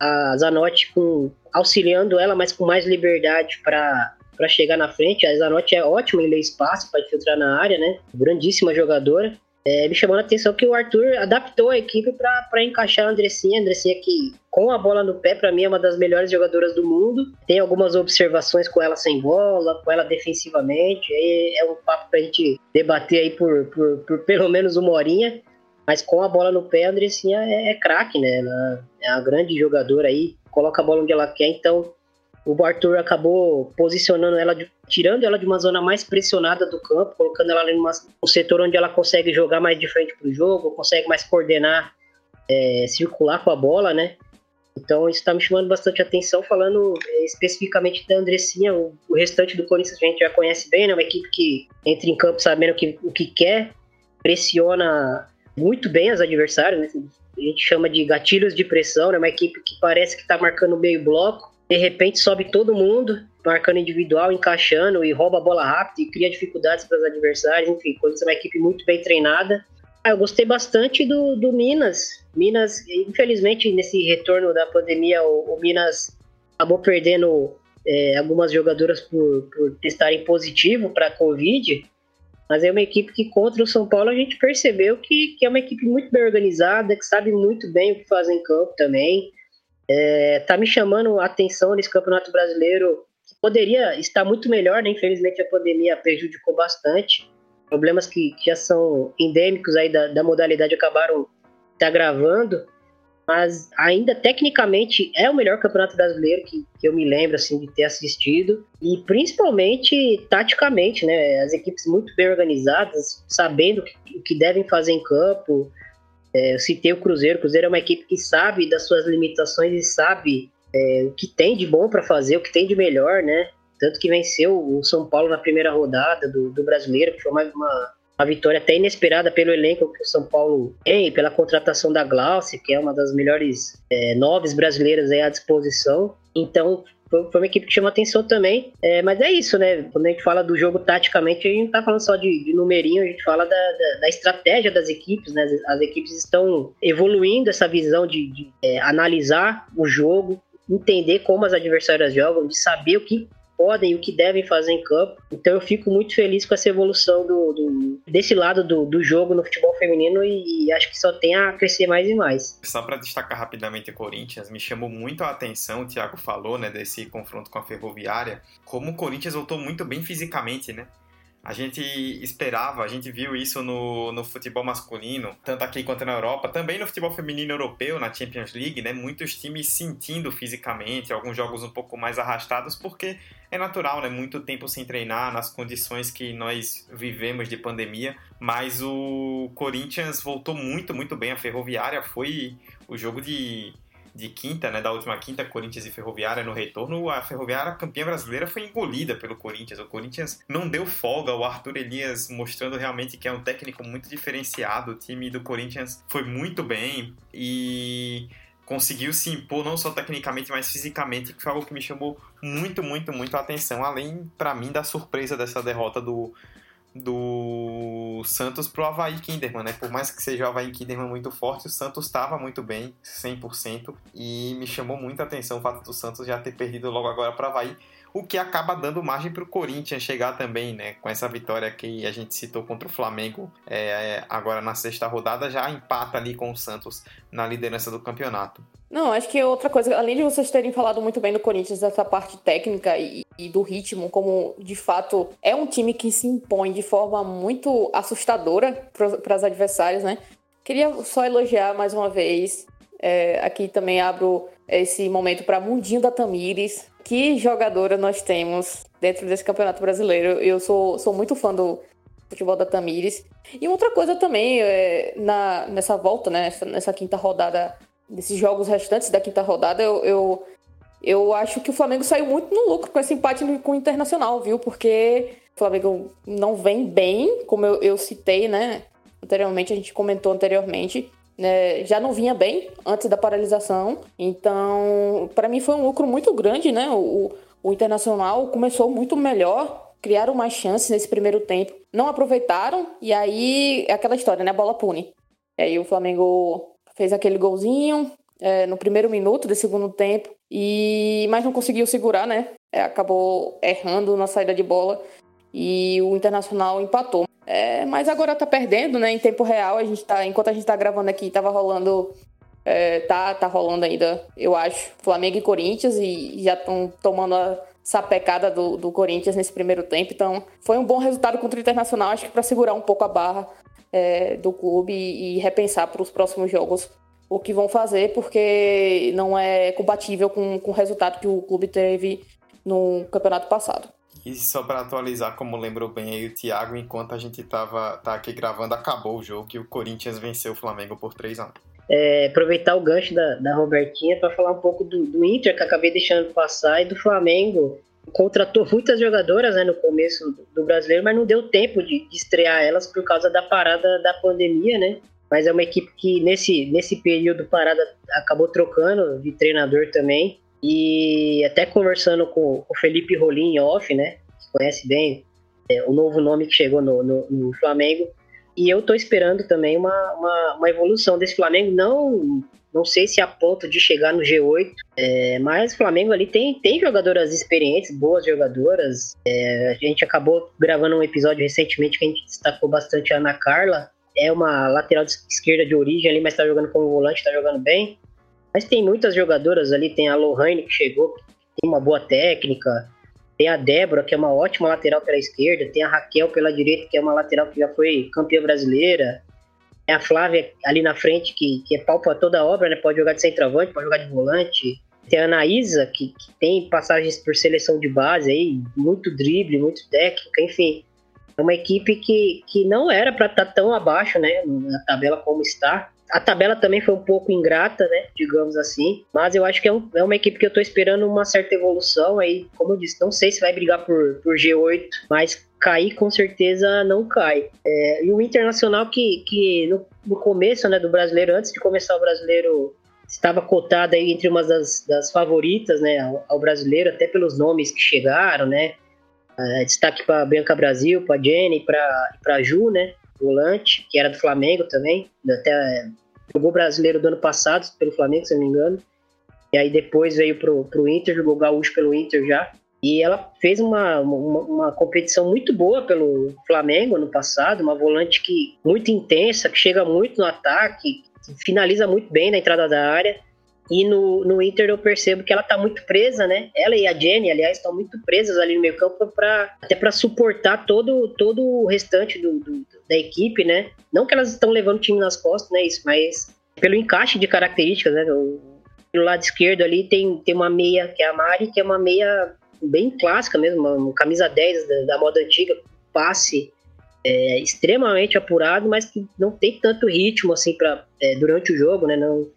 A Zanotti com, auxiliando ela, mas com mais liberdade para chegar na frente. A Zanotti é ótima em ler espaço para filtrar na área, né? Grandíssima jogadora. É, me chamando a atenção que o Arthur adaptou a equipe para encaixar a Andressinha. A Andressinha que, com a bola no pé, para mim é uma das melhores jogadoras do mundo. Tem algumas observações com ela sem bola, com ela defensivamente. É um papo para a gente debater aí por, por, por, pelo menos uma horinha. Mas com a bola no pé, a Andressinha é, é craque, né? Ela é uma grande jogadora aí, coloca a bola onde ela quer. Então, o Arthur acabou posicionando ela, tirando ela de uma zona mais pressionada do campo, colocando ela em um setor onde ela consegue jogar mais de frente para o jogo, consegue mais coordenar, é, circular com a bola, né? Então isso está me chamando bastante atenção, falando é, especificamente da Andressinha, o, o, restante do Corinthians a gente já conhece bem, né? Uma equipe que entra em campo sabendo que, o que quer, pressiona muito bem as adversários, né? A gente chama de gatilhos de pressão, né? Uma equipe que parece que está marcando meio bloco, de repente sobe todo mundo, marcando individual, encaixando e rouba a bola rápido e cria dificuldades para os adversários. Enfim, você é uma equipe muito bem treinada. Ah, eu gostei bastante do, do Minas. Minas, infelizmente, nesse retorno da pandemia, o, o Minas acabou perdendo é, algumas jogadoras por, por testarem positivo para a Covid. Mas é uma equipe que contra o São Paulo a gente percebeu que, que é uma equipe muito bem organizada, que sabe muito bem o que faz em campo também. É, tá me chamando a atenção nesse Campeonato Brasileiro, que poderia estar muito melhor, né? Infelizmente a pandemia prejudicou bastante. Problemas que, que já são endêmicos aí da, da modalidade acabaram se agravando, mas ainda tecnicamente é o melhor campeonato brasileiro que, que eu me lembro assim de ter assistido e principalmente taticamente, né? As equipes muito bem organizadas, sabendo o que devem fazer em campo, é, eu citei o Cruzeiro. O Cruzeiro é uma equipe que sabe das suas limitações e sabe é, o que tem de bom para fazer, o que tem de melhor, né? Tanto que venceu o São Paulo na primeira rodada do, do Brasileiro, que foi uma, uma, uma, vitória até inesperada pelo elenco que o São Paulo tem, pela contratação da Glaucia, que é uma das melhores é, noves brasileiras aí à disposição. Então, foi uma equipe que chama atenção também. É, mas é isso, né? Quando a gente fala do jogo taticamente, a gente não tá falando só de, de numerinho, a gente fala da, da, da, estratégia das equipes, né? As, as, equipes estão evoluindo essa visão de, de é, analisar o jogo, entender como as adversárias jogam, de saber o que podem e o que devem fazer em campo. Então eu fico muito feliz com essa evolução do, do desse lado do, do, jogo no futebol feminino e, e, acho que só tem a crescer mais e mais. Só para destacar rapidamente o Corinthians, me chamou muito a atenção, o Thiago falou, né, desse confronto com a Ferroviária, como o Corinthians voltou muito bem fisicamente, né? A gente esperava, a gente viu isso no, no futebol masculino, tanto aqui quanto na Europa, também no futebol feminino europeu, na Champions League, né? Muitos times sentindo fisicamente, alguns jogos um pouco mais arrastados, porque é natural, né? Muito tempo sem treinar nas condições que nós vivemos de pandemia, mas o Corinthians voltou muito, muito bem. A Ferroviária foi o jogo de de quinta, né, da última quinta, Corinthians e Ferroviária no retorno, a Ferroviária campeã brasileira foi engolida pelo Corinthians. O Corinthians não deu folga, o Arthur Elias mostrando realmente que é um técnico muito diferenciado. O time do Corinthians foi muito bem e conseguiu se impor não só tecnicamente, mas fisicamente, que foi algo que me chamou muito, muito, muito a atenção, além para mim da surpresa dessa derrota do do Santos pro Havaí Kinderman, né? Por mais que seja o Havaí Kinderman muito forte, o Santos estava muito bem, 100%, e me chamou muita atenção o fato do Santos já ter perdido logo agora para Havaí, o que acaba dando margem para o Corinthians chegar também, né? Com essa vitória que a gente citou contra o Flamengo, é, agora na sexta rodada, já empata ali com o Santos na liderança do campeonato. Não, acho que outra coisa, além de vocês terem falado muito bem do Corinthians, dessa parte técnica e, e, do ritmo, como de fato é um time que se impõe de forma muito assustadora para os adversários, né? Queria só elogiar mais uma vez. É, aqui também abro esse momento para Mundinho da Tamires. Que jogadora nós temos dentro desse campeonato brasileiro. Eu sou, sou muito fã do futebol da Tamires. E outra coisa também, é, na, nessa volta, né, nessa, nessa quinta rodada desses jogos restantes da quinta rodada, eu, eu, eu acho que o Flamengo saiu muito no lucro com esse empate com o Internacional, viu? Porque o Flamengo não vem bem, como eu, eu citei, né? Anteriormente, a gente comentou anteriormente. Né, já não vinha bem antes da paralisação. Então, para mim foi um lucro muito grande, né? O, o Internacional começou muito melhor, criaram mais chances nesse primeiro tempo, não aproveitaram, e aí é aquela história, né? A bola pune. E aí o Flamengo fez aquele golzinho é, no primeiro minuto do segundo tempo, e mas não conseguiu segurar, né? É, acabou errando na saída de bola e o Internacional empatou. É, mas agora tá perdendo, né? Em tempo real, a gente tá, enquanto a gente tá gravando aqui, tava rolando. É, tá, tá rolando ainda, eu acho, Flamengo e Corinthians, e já estão tomando a sapecada do, do Corinthians nesse primeiro tempo. Então, foi um bom resultado contra o Internacional, acho que para segurar um pouco a barra é, do clube e, e repensar para os próximos jogos o que vão fazer, porque não é compatível com, com o resultado que o clube teve no campeonato passado. E só para atualizar, como lembrou bem aí o Thiago, enquanto a gente tava tá aqui gravando, acabou o jogo e o Corinthians venceu o Flamengo por 3 a 1 é, aproveitar o gancho da, da Robertinha para falar um pouco do, do Inter, que acabei deixando passar, e do Flamengo, contratou muitas jogadoras né, no começo do brasileiro, mas não deu tempo de, de, estrear elas por causa da parada da pandemia, né? Mas é uma equipe que nesse, nesse período parada acabou trocando de treinador também. E até conversando com o Felipe Rolim off, né? Que conhece bem é, o novo nome que chegou no, no, no Flamengo. E eu tô esperando também uma, uma, uma evolução desse Flamengo, não não sei se a ponto de chegar no G8, é, mas o Flamengo ali tem, tem jogadoras experientes, boas jogadoras. É, a gente acabou gravando um episódio recentemente que a gente destacou bastante a Ana Carla. É uma lateral esquerda de origem ali, mas tá jogando como volante, tá jogando bem. Mas tem muitas jogadoras ali, tem a Lohane que chegou, tem uma boa técnica. Tem a Débora, que é uma ótima lateral pela esquerda. Tem a Raquel pela direita, que é uma lateral que já foi campeã brasileira. É a Flávia ali na frente, que, que é pau pra toda obra, né? Pode jogar de centroavante, pode jogar de volante. Tem a Anaísa, que, que tem passagens por seleção de base aí, muito drible, muito técnica, enfim. É uma equipe que, que não era para estar tá tão abaixo, né? Na tabela como está. A tabela também foi um pouco ingrata, né? Digamos assim. Mas eu acho que é, um, é uma equipe que eu tô esperando uma certa evolução. Aí, como eu disse, não sei se vai brigar por, por G8, mas cair com certeza não cai. É, e o Internacional que, que no, no, começo né, do brasileiro, antes de começar o brasileiro, estava cotado aí entre uma das, das favoritas né, ao, ao, brasileiro, até pelos nomes que chegaram, né? É, destaque para Bianca Brasil, para Jenny, para Ju, né? Volante, que era do Flamengo também, até jogou brasileiro do ano passado pelo Flamengo, se não me engano. E aí depois veio pro, pro Inter, jogou gaúcho pelo Inter já. E ela fez uma, uma, uma, competição muito boa pelo Flamengo no passado, uma volante que muito intensa, que chega muito no ataque, finaliza muito bem na entrada da área. E no, no Inter eu percebo que ela tá muito presa, né? Ela e a Jenny, aliás, estão muito presas ali no meio campo para até para suportar todo, todo o restante do, do, da equipe, né? Não que elas estão levando o time nas costas, né? Isso, mas pelo encaixe de características, né? Pelo lado esquerdo ali tem, tem uma meia, que é a Mari, que é uma meia bem clássica mesmo, uma camisa 10 da, da moda antiga, passe é, extremamente apurado, mas que não tem tanto ritmo assim para é, durante o jogo, né? Não,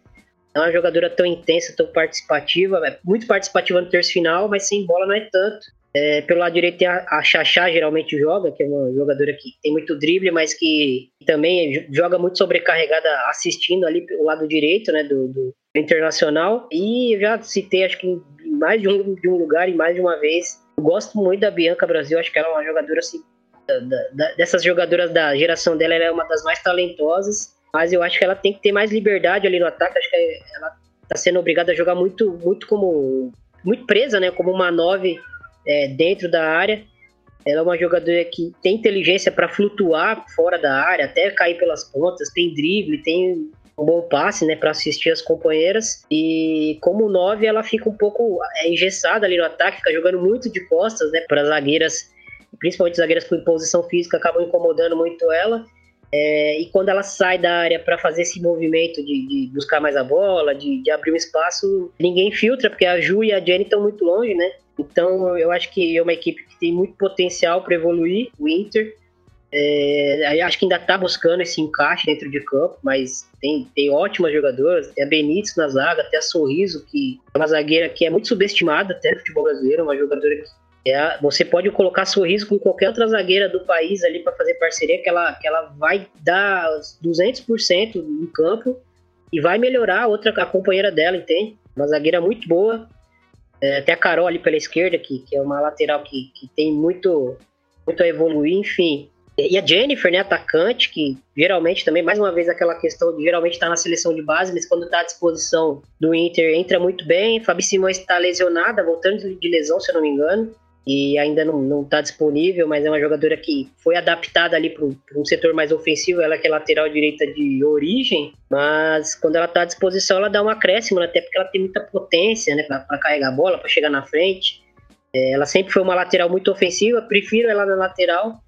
não é uma jogadora tão intensa, tão participativa, é muito participativa no terço final, mas sem bola não é tanto. É, pelo lado direito tem a, a Xaxá, geralmente joga, que é uma jogadora que tem muito drible, mas que também joga muito sobrecarregada assistindo ali pelo lado direito, né, do, do Internacional. E eu já citei, acho que mais de um, de um lugar e mais de uma vez. Eu gosto muito da Bianca Brasil, acho que ela é uma jogadora assim, da, da, dessas jogadoras da geração dela, ela é uma das mais talentosas, mas eu acho que ela tem que ter mais liberdade ali no ataque. Acho que ela está sendo obrigada a jogar muito, muito como muito presa, né? Como uma nove é, dentro da área. Ela é uma jogadora que tem inteligência para flutuar fora da área, até cair pelas pontas, tem drible, tem um bom passe, né, para assistir as companheiras. E como nove, ela fica um pouco é, engessada ali no ataque, fica jogando muito de costas, né, para zagueiras, principalmente zagueiras com posição física, acabam incomodando muito ela. É, e quando ela sai da área para fazer esse movimento de, de, buscar mais a bola, de, de, abrir um espaço, ninguém filtra, porque a Ju e a Jenny estão muito longe, né? Então eu acho que é uma equipe que tem muito potencial para evoluir, o Inter. É, acho que ainda está buscando esse encaixe dentro de campo, mas tem, tem ótimas jogadoras. Tem a Benítez na zaga, até a Sorriso, que é uma zagueira que é muito subestimada até no futebol brasileiro, uma jogadora que é, você pode colocar sorriso com qualquer outra zagueira do país ali para fazer parceria, que ela, que ela vai dar 200% em campo e vai melhorar a outra a companheira dela, entende? Uma zagueira muito boa. É, até a Carol ali pela esquerda, que, que é uma lateral que, que tem muito, muito a evoluir, enfim. E a Jennifer, né, atacante, que geralmente também, mais uma vez, aquela questão de geralmente estar tá na seleção de base, mas quando está à disposição do Inter, entra muito bem. Fabi Simões está lesionada, voltando de lesão, se eu não me engano, e ainda não está disponível, mas é uma jogadora que foi adaptada ali para um setor mais ofensivo. Ela que é lateral direita de origem, mas quando ela está à disposição, ela dá um acréscimo, né, até porque ela tem muita potência né, para carregar a bola, para chegar na frente. É, ela sempre foi uma lateral muito ofensiva, prefiro ela na lateral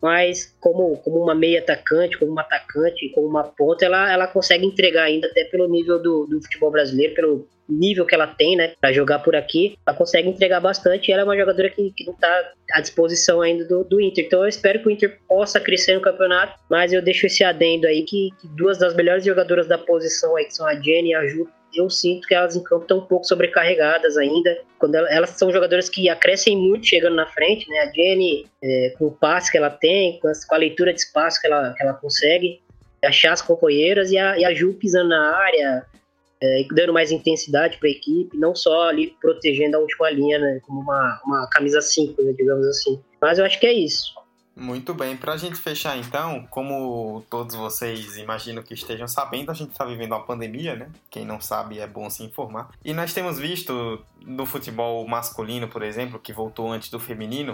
mas como, como uma meia atacante, como uma atacante, como uma ponta, ela, ela consegue entregar ainda, até pelo nível do, do futebol brasileiro, pelo nível que ela tem, né, para jogar por aqui, ela consegue entregar bastante. ela é uma jogadora que, que não está à disposição ainda do, do Inter. Então eu espero que o Inter possa crescer no campeonato, mas eu deixo esse adendo aí que, que duas das melhores jogadoras da posição aí, que são a Jenny e a Ju, eu sinto que elas em campo estão um pouco sobrecarregadas ainda. Quando elas, são jogadoras que acrescem muito chegando na frente, né? A Jenny, é, com o passe que ela tem, com a, leitura de espaço que ela, que ela consegue, achar as companheiras e a, e a Ju pisando na área, é, dando mais intensidade para a equipe, não só ali protegendo a última linha, né? Como uma, uma camisa 5, né, digamos assim. Mas eu acho que é isso. Muito bem, para a gente fechar então, como todos vocês imagino que estejam sabendo, a gente está vivendo uma pandemia, né? Quem não sabe é bom se informar. E nós temos visto no futebol masculino, por exemplo, que voltou antes do feminino,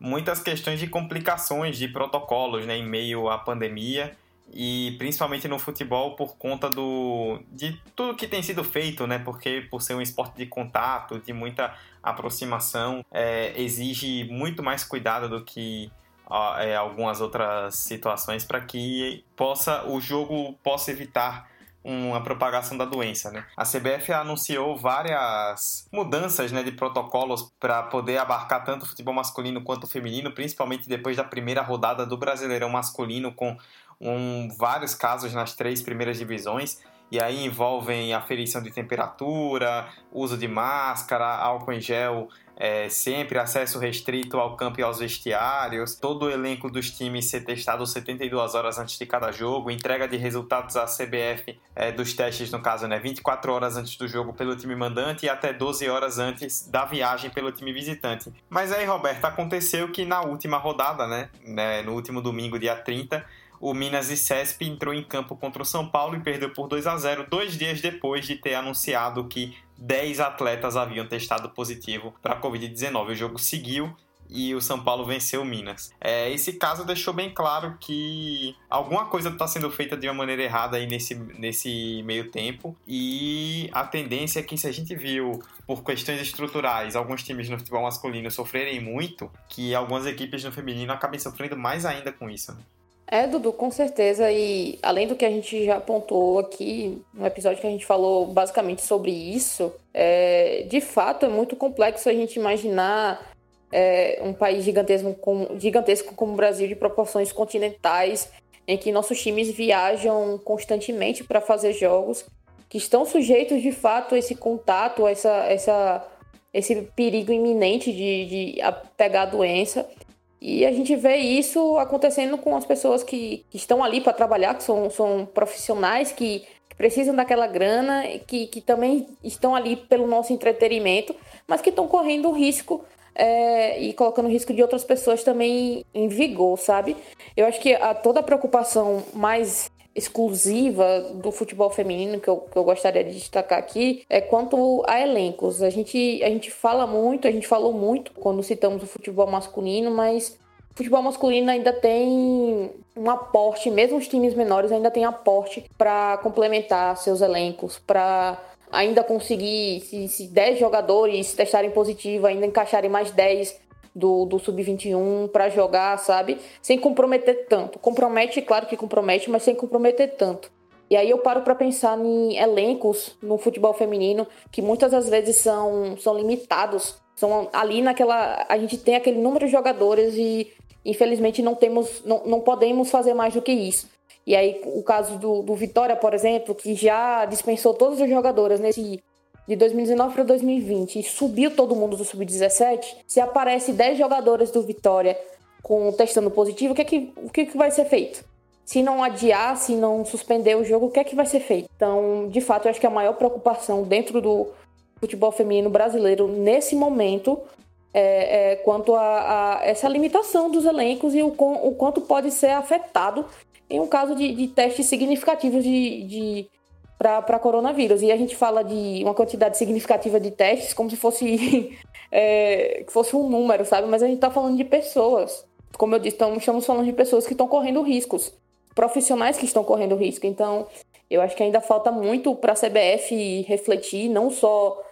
muitas questões de complicações de protocolos né, em meio à pandemia e principalmente no futebol por conta do de tudo que tem sido feito, né? Porque por ser um esporte de contato, de muita aproximação, é, exige muito mais cuidado do que é, algumas outras situações para que possa o jogo possa evitar uma propagação da doença, né? A CBF anunciou várias mudanças, né, de protocolos para poder abarcar tanto o futebol masculino quanto o feminino, principalmente depois da primeira rodada do Brasileirão masculino com um, vários casos nas três primeiras divisões e aí envolvem aferição de temperatura, uso de máscara, álcool em gel é, sempre acesso restrito ao campo e aos vestiários, todo o elenco dos times ser testado 72 horas antes de cada jogo, entrega de resultados à CBF é, dos testes, no caso, né, 24 horas antes do jogo pelo time mandante e até 12 horas antes da viagem pelo time visitante. Mas aí, Roberto, aconteceu que na última rodada, né, né no último domingo, dia 30, o Minas e Cesp entrou em campo contra o São Paulo e perdeu por 2 a 0 dois dias depois de ter anunciado que 10 atletas haviam testado positivo para a Covid-19. O jogo seguiu e o São Paulo venceu o Minas. É, esse caso deixou bem claro que alguma coisa está sendo feita de uma maneira errada aí nesse, nesse meio tempo e a tendência é que se a gente viu por questões estruturais alguns times no futebol masculino sofrerem muito, que algumas equipes no feminino acabem sofrendo mais ainda com isso. Né? É, Dudu, com certeza. E além do que a gente já apontou aqui, no episódio que a gente falou basicamente sobre isso, é, de fato é muito complexo a gente imaginar é, um país gigantesco como, gigantesco como o Brasil, de proporções continentais, em que nossos times viajam constantemente para fazer jogos, que estão sujeitos de fato a esse contato, a essa, essa, esse perigo iminente de, de pegar a doença. E a gente vê isso acontecendo com as pessoas que, que estão ali para trabalhar, que são, são profissionais que, que precisam daquela grana, que, que também estão ali pelo nosso entretenimento, mas que estão correndo risco é, e colocando risco de outras pessoas também em vigor, sabe? Eu acho que a, toda a preocupação mais exclusiva do futebol feminino que eu, que eu gostaria de destacar aqui é quanto a elencos. A gente, a gente fala muito, a gente falou muito quando citamos o futebol masculino, mas o futebol masculino ainda tem um aporte, mesmo os times menores ainda tem aporte para complementar seus elencos, para ainda conseguir, se, se 10 jogadores testarem positivo, ainda encaixarem mais 10 do, do Sub-21 para jogar, sabe? Sem comprometer tanto. Compromete, claro que compromete, mas sem comprometer tanto. E aí eu paro para pensar em elencos no futebol feminino que muitas das vezes são, são limitados. São ali naquela. A gente tem aquele número de jogadores e infelizmente não temos. não, não podemos fazer mais do que isso. E aí, o caso do, do Vitória, por exemplo, que já dispensou todos os jogadores nesse de 2019 para 2020 e subiu todo mundo do sub-17, se aparece 10 jogadores do Vitória com testando positivo, o que, é que, o que, é que vai ser feito? Se não adiar, se não suspender o jogo, o que é que vai ser feito? Então, de fato, eu acho que a maior preocupação dentro do futebol feminino brasileiro nesse momento é, é quanto a, a, essa limitação dos elencos e o, o, quanto pode ser afetado em um caso de, de testes significativos de, de para coronavírus. E a gente fala de uma quantidade significativa de testes como se fosse, é, fosse um número, sabe? Mas a gente está falando de pessoas. Como eu disse, estamos falando de pessoas que estão correndo riscos, profissionais que estão correndo risco. Então, eu acho que ainda falta muito para a CBF refletir, não só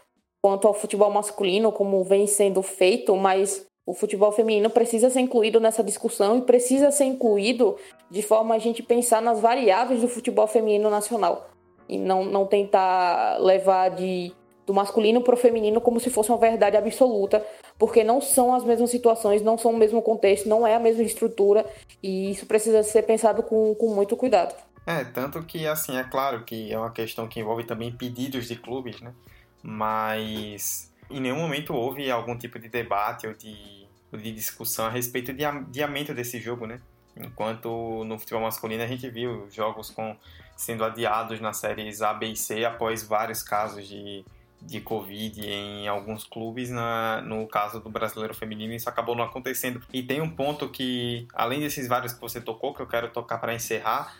quanto ao futebol masculino, como vem sendo feito, mas o futebol feminino precisa ser incluído nessa discussão e precisa ser incluído de forma a gente pensar nas variáveis do futebol feminino nacional e não, não tentar levar de do masculino para o feminino como se fosse uma verdade absoluta, porque não são as mesmas situações, não são o mesmo contexto, não é a mesma estrutura e isso precisa ser pensado com, com muito cuidado. É, tanto que, assim, é claro que é uma questão que envolve também pedidos de clubes, né? Mas em nenhum momento houve algum tipo de debate ou de, ou de discussão a respeito de adiamento desse jogo, né? Enquanto no futebol masculino a gente viu jogos com sendo adiados nas séries A, B e C após vários casos de, de Covid em alguns clubes. Na, no caso do brasileiro feminino, isso acabou não acontecendo. E tem um ponto que, além desses vários que você tocou, que eu quero tocar para encerrar,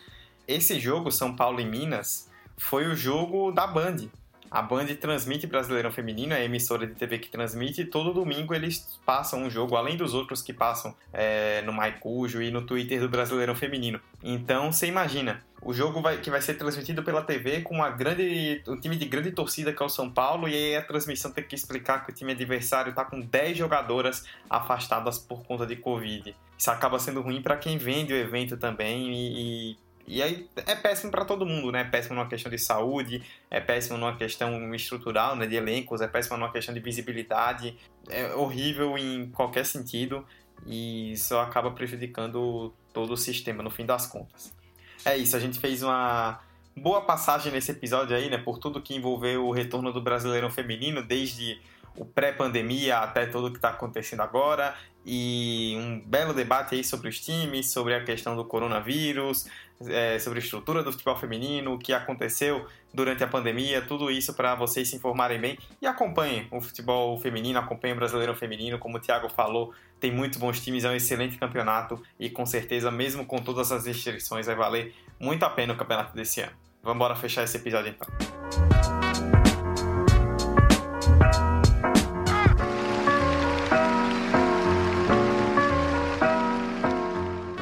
esse jogo, São Paulo e Minas, foi o jogo da Band. A Band transmite Brasileirão Feminino, é a emissora de TV que transmite, e todo domingo eles passam um jogo, além dos outros que passam é, no Maicujo e no Twitter do Brasileirão Feminino. Então, você imagina, o jogo vai, que vai ser transmitido pela TV com uma grande, um time de grande torcida que é o São Paulo, e aí a transmissão tem que explicar que o time adversário está com 10 jogadoras afastadas por conta de Covid. Isso acaba sendo ruim para quem vende o evento também e, e e aí é péssimo para todo mundo, né? É péssimo numa questão de saúde, é péssimo numa questão estrutural, né? De elencos, é péssimo numa questão de visibilidade, é horrível em qualquer sentido e isso acaba prejudicando todo o sistema no fim das contas. É isso, a gente fez uma boa passagem nesse episódio aí, né? Por tudo que envolveu o retorno do Brasileirão Feminino, desde o pré-pandemia até tudo que está acontecendo agora e um belo debate aí sobre os times, sobre a questão do coronavírus, é, sobre a estrutura do futebol feminino, o que aconteceu durante a pandemia, tudo isso para vocês se informarem bem e acompanhem o futebol feminino, acompanhem o brasileiro feminino, como o Thiago falou, tem muitos bons times, é um excelente campeonato e com certeza, mesmo com todas as restrições, vai valer muito a pena o campeonato desse ano. Vamos embora fechar esse episódio então.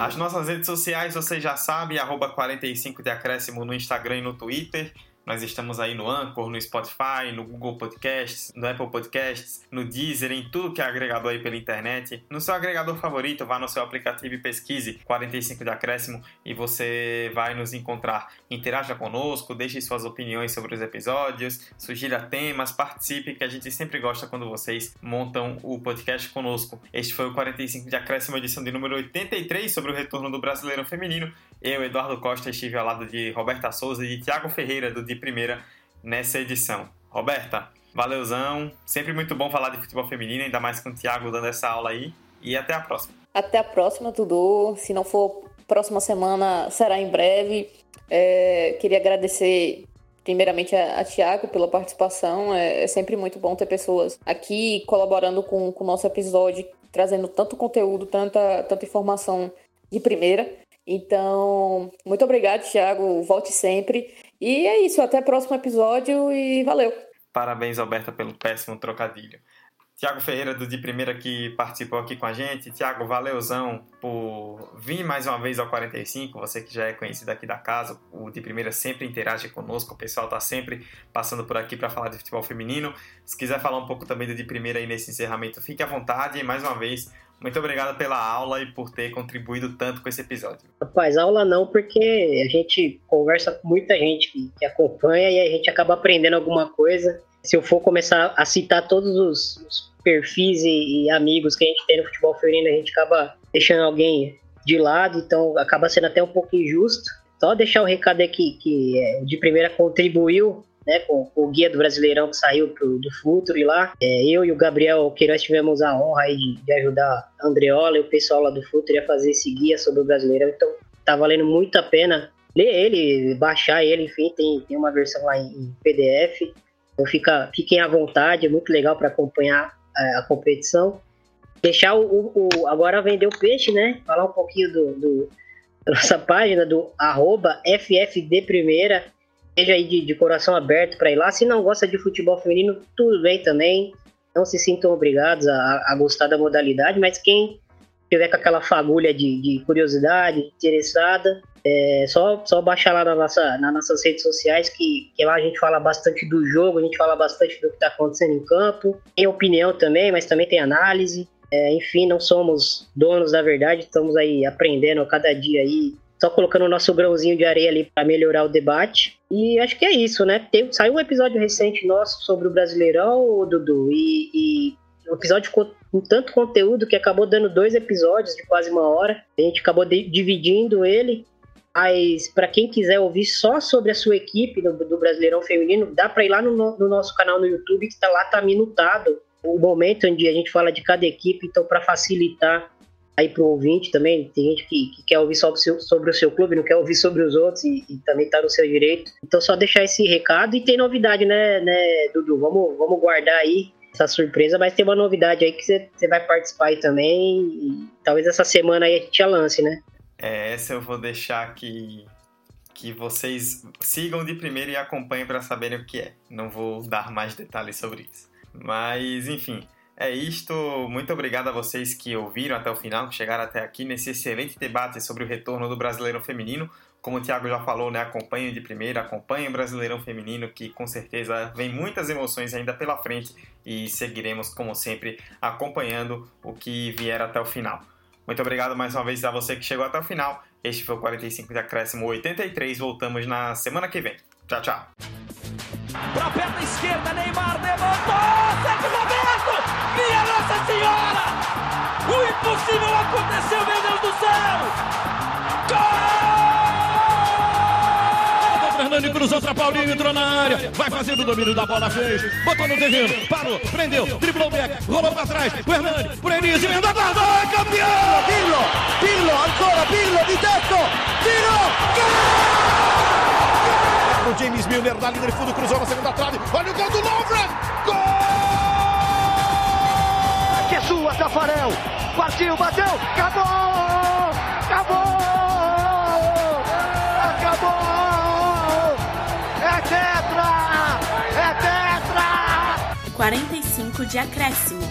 As nossas redes sociais você já sabe, arroba 45 de acréscimo no Instagram e no Twitter. Nós estamos aí no Anchor, no Spotify, no Google Podcasts, no Apple Podcasts, no Deezer, em tudo que é agregador aí pela internet. No seu agregador favorito, vá no seu aplicativo e pesquise 45 de acréscimo e você vai nos encontrar. Interaja conosco, deixe suas opiniões sobre os episódios, sugira temas, participe, que a gente sempre gosta quando vocês montam o podcast conosco. Este foi o 45 de acréscimo, edição de número 83 sobre o retorno do Brasileiro Feminino. Eu, Eduardo Costa, estive ao lado de Roberta Souza e de Tiago Ferreira, do De Primeira, nessa edição. Roberta, valeuzão. Sempre muito bom falar de futebol feminino, ainda mais com o Tiago dando essa aula aí. E até a próxima. Até a próxima, Dudu. Se não for próxima semana, será em breve. É, queria agradecer primeiramente a, a Tiago pela participação. É, é, sempre muito bom ter pessoas aqui colaborando com, com o nosso episódio, trazendo tanto conteúdo, tanta, tanta informação de primeira. Então, muito obrigado, Tiago. Volte sempre. E é isso, até o próximo episódio e valeu. Parabéns, Alberta, pelo péssimo trocadilho. Tiago Ferreira do De Primeira que participou aqui com a gente. Tiago, valeuzão por vir mais uma vez ao 45. Você que já é conhecido aqui da casa, o De Primeira sempre interage conosco. O pessoal tá sempre passando por aqui para falar de futebol feminino. Se quiser falar um pouco também do De Primeira aí nesse encerramento, fique à vontade. E mais uma vez, muito obrigado pela aula e por ter contribuído tanto com esse episódio. Rapaz, aula não, porque a gente conversa com muita gente que, que acompanha e a gente acaba aprendendo alguma coisa se eu for começar a citar todos os, os perfis e, e, amigos que a gente tem no futebol feminino, a gente acaba deixando alguém de lado, então acaba sendo até um pouco injusto. Só deixar o recado aqui que é, de primeira contribuiu né, com, o guia do Brasileirão que saiu pro, do Futuro e lá. É, eu e o Gabriel que nós tivemos a honra aí de, de, ajudar a Andreola e o pessoal lá do Futuro a fazer esse guia sobre o Brasileirão. Então tá valendo muito a pena ler ele, baixar ele, enfim, tem, tem uma versão lá em, em PDF. Então fica, fiquem à vontade, é muito legal para acompanhar a, é, a, competição. Deixar o, o, o, Agora vender o peixe, né? Falar um pouquinho do, do da nossa página do arroba FFD Primeira. Seja aí de, de coração aberto para ir lá. Se não gosta de futebol feminino, tudo bem também. Não se sintam obrigados a, a gostar da modalidade, mas quem tiver com aquela fagulha de, de curiosidade, interessada, é só, só baixar lá na nossa, nas nossas redes sociais, que, que lá a gente fala bastante do jogo, a gente fala bastante do que está acontecendo em campo. Tem opinião também, mas também tem análise. É, enfim, não somos donos da verdade, estamos aí aprendendo a cada dia aí, só colocando o nosso grãozinho de areia ali para melhorar o debate. E acho que é isso, né? Tem, saiu um episódio recente nosso sobre o Brasileirão, Dudu, e, e um episódio com, com tanto conteúdo que acabou dando dois episódios de quase uma hora. A gente acabou de, dividindo ele mas para quem quiser ouvir só sobre a sua equipe do, do Brasileirão Feminino, dá para ir lá no, no, nosso canal no YouTube, que está lá, tá minutado o momento onde a gente fala de cada equipe, então para facilitar aí para o ouvinte também, tem gente que, que quer ouvir só sobre o, seu, sobre o seu clube, não quer ouvir sobre os outros e, e também está no seu direito. Então só deixar esse recado e tem novidade, né, né Dudu? Vamos, vamos guardar aí essa surpresa, mas tem uma novidade aí que você vai participar aí também e talvez essa semana aí a gente lance, né? É, essa eu vou deixar que, que vocês sigam de primeiro e acompanhem para saberem o que é. Não vou dar mais detalhes sobre isso. Mas, enfim, é isto. Muito obrigado a vocês que ouviram até o final, que chegaram até aqui nesse excelente debate sobre o retorno do Brasileirão Feminino. Como o Thiago já falou, né, acompanhem de primeira, acompanhem o Brasileirão Feminino, que com certeza vem muitas emoções ainda pela frente e seguiremos, como sempre, acompanhando o que vier até o final. Muito obrigado mais uma vez a você que chegou até o final. Este foi o 45 de acréscimo 83. Voltamos na semana que vem. Tchau, tchau. Pra perna esquerda, Neymar levantou! Senhora! O impossível aconteceu, meu Deus do céu! Gol! Fernando cruzou para Paulinho, entrou na área. Vai fazendo o domínio da bola, fez. Botou no terreno, parou, prendeu, driblou o back, rolou para trás. O Hernani, por Enise, emenda guarda, é campeão! Pirlo, Pirlo, ancora Pirlo de teto, tiro, gol! O James Milner na linha de fundo, cruzou na segunda trave. Olha o gol do Lovren! Gol! É sua, Tafarel! Partiu, bateu, acabou! Acabou! tetra! É tetra! 45 de acréscimo.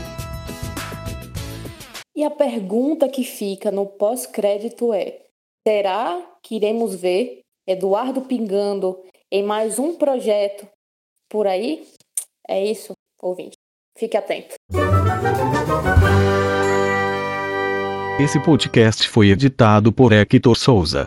E a pergunta que fica no pós-crédito é: será que iremos ver Eduardo pingando em mais um projeto por aí? É isso, ouvinte. Fique atento. Esse podcast foi editado por Hector Souza.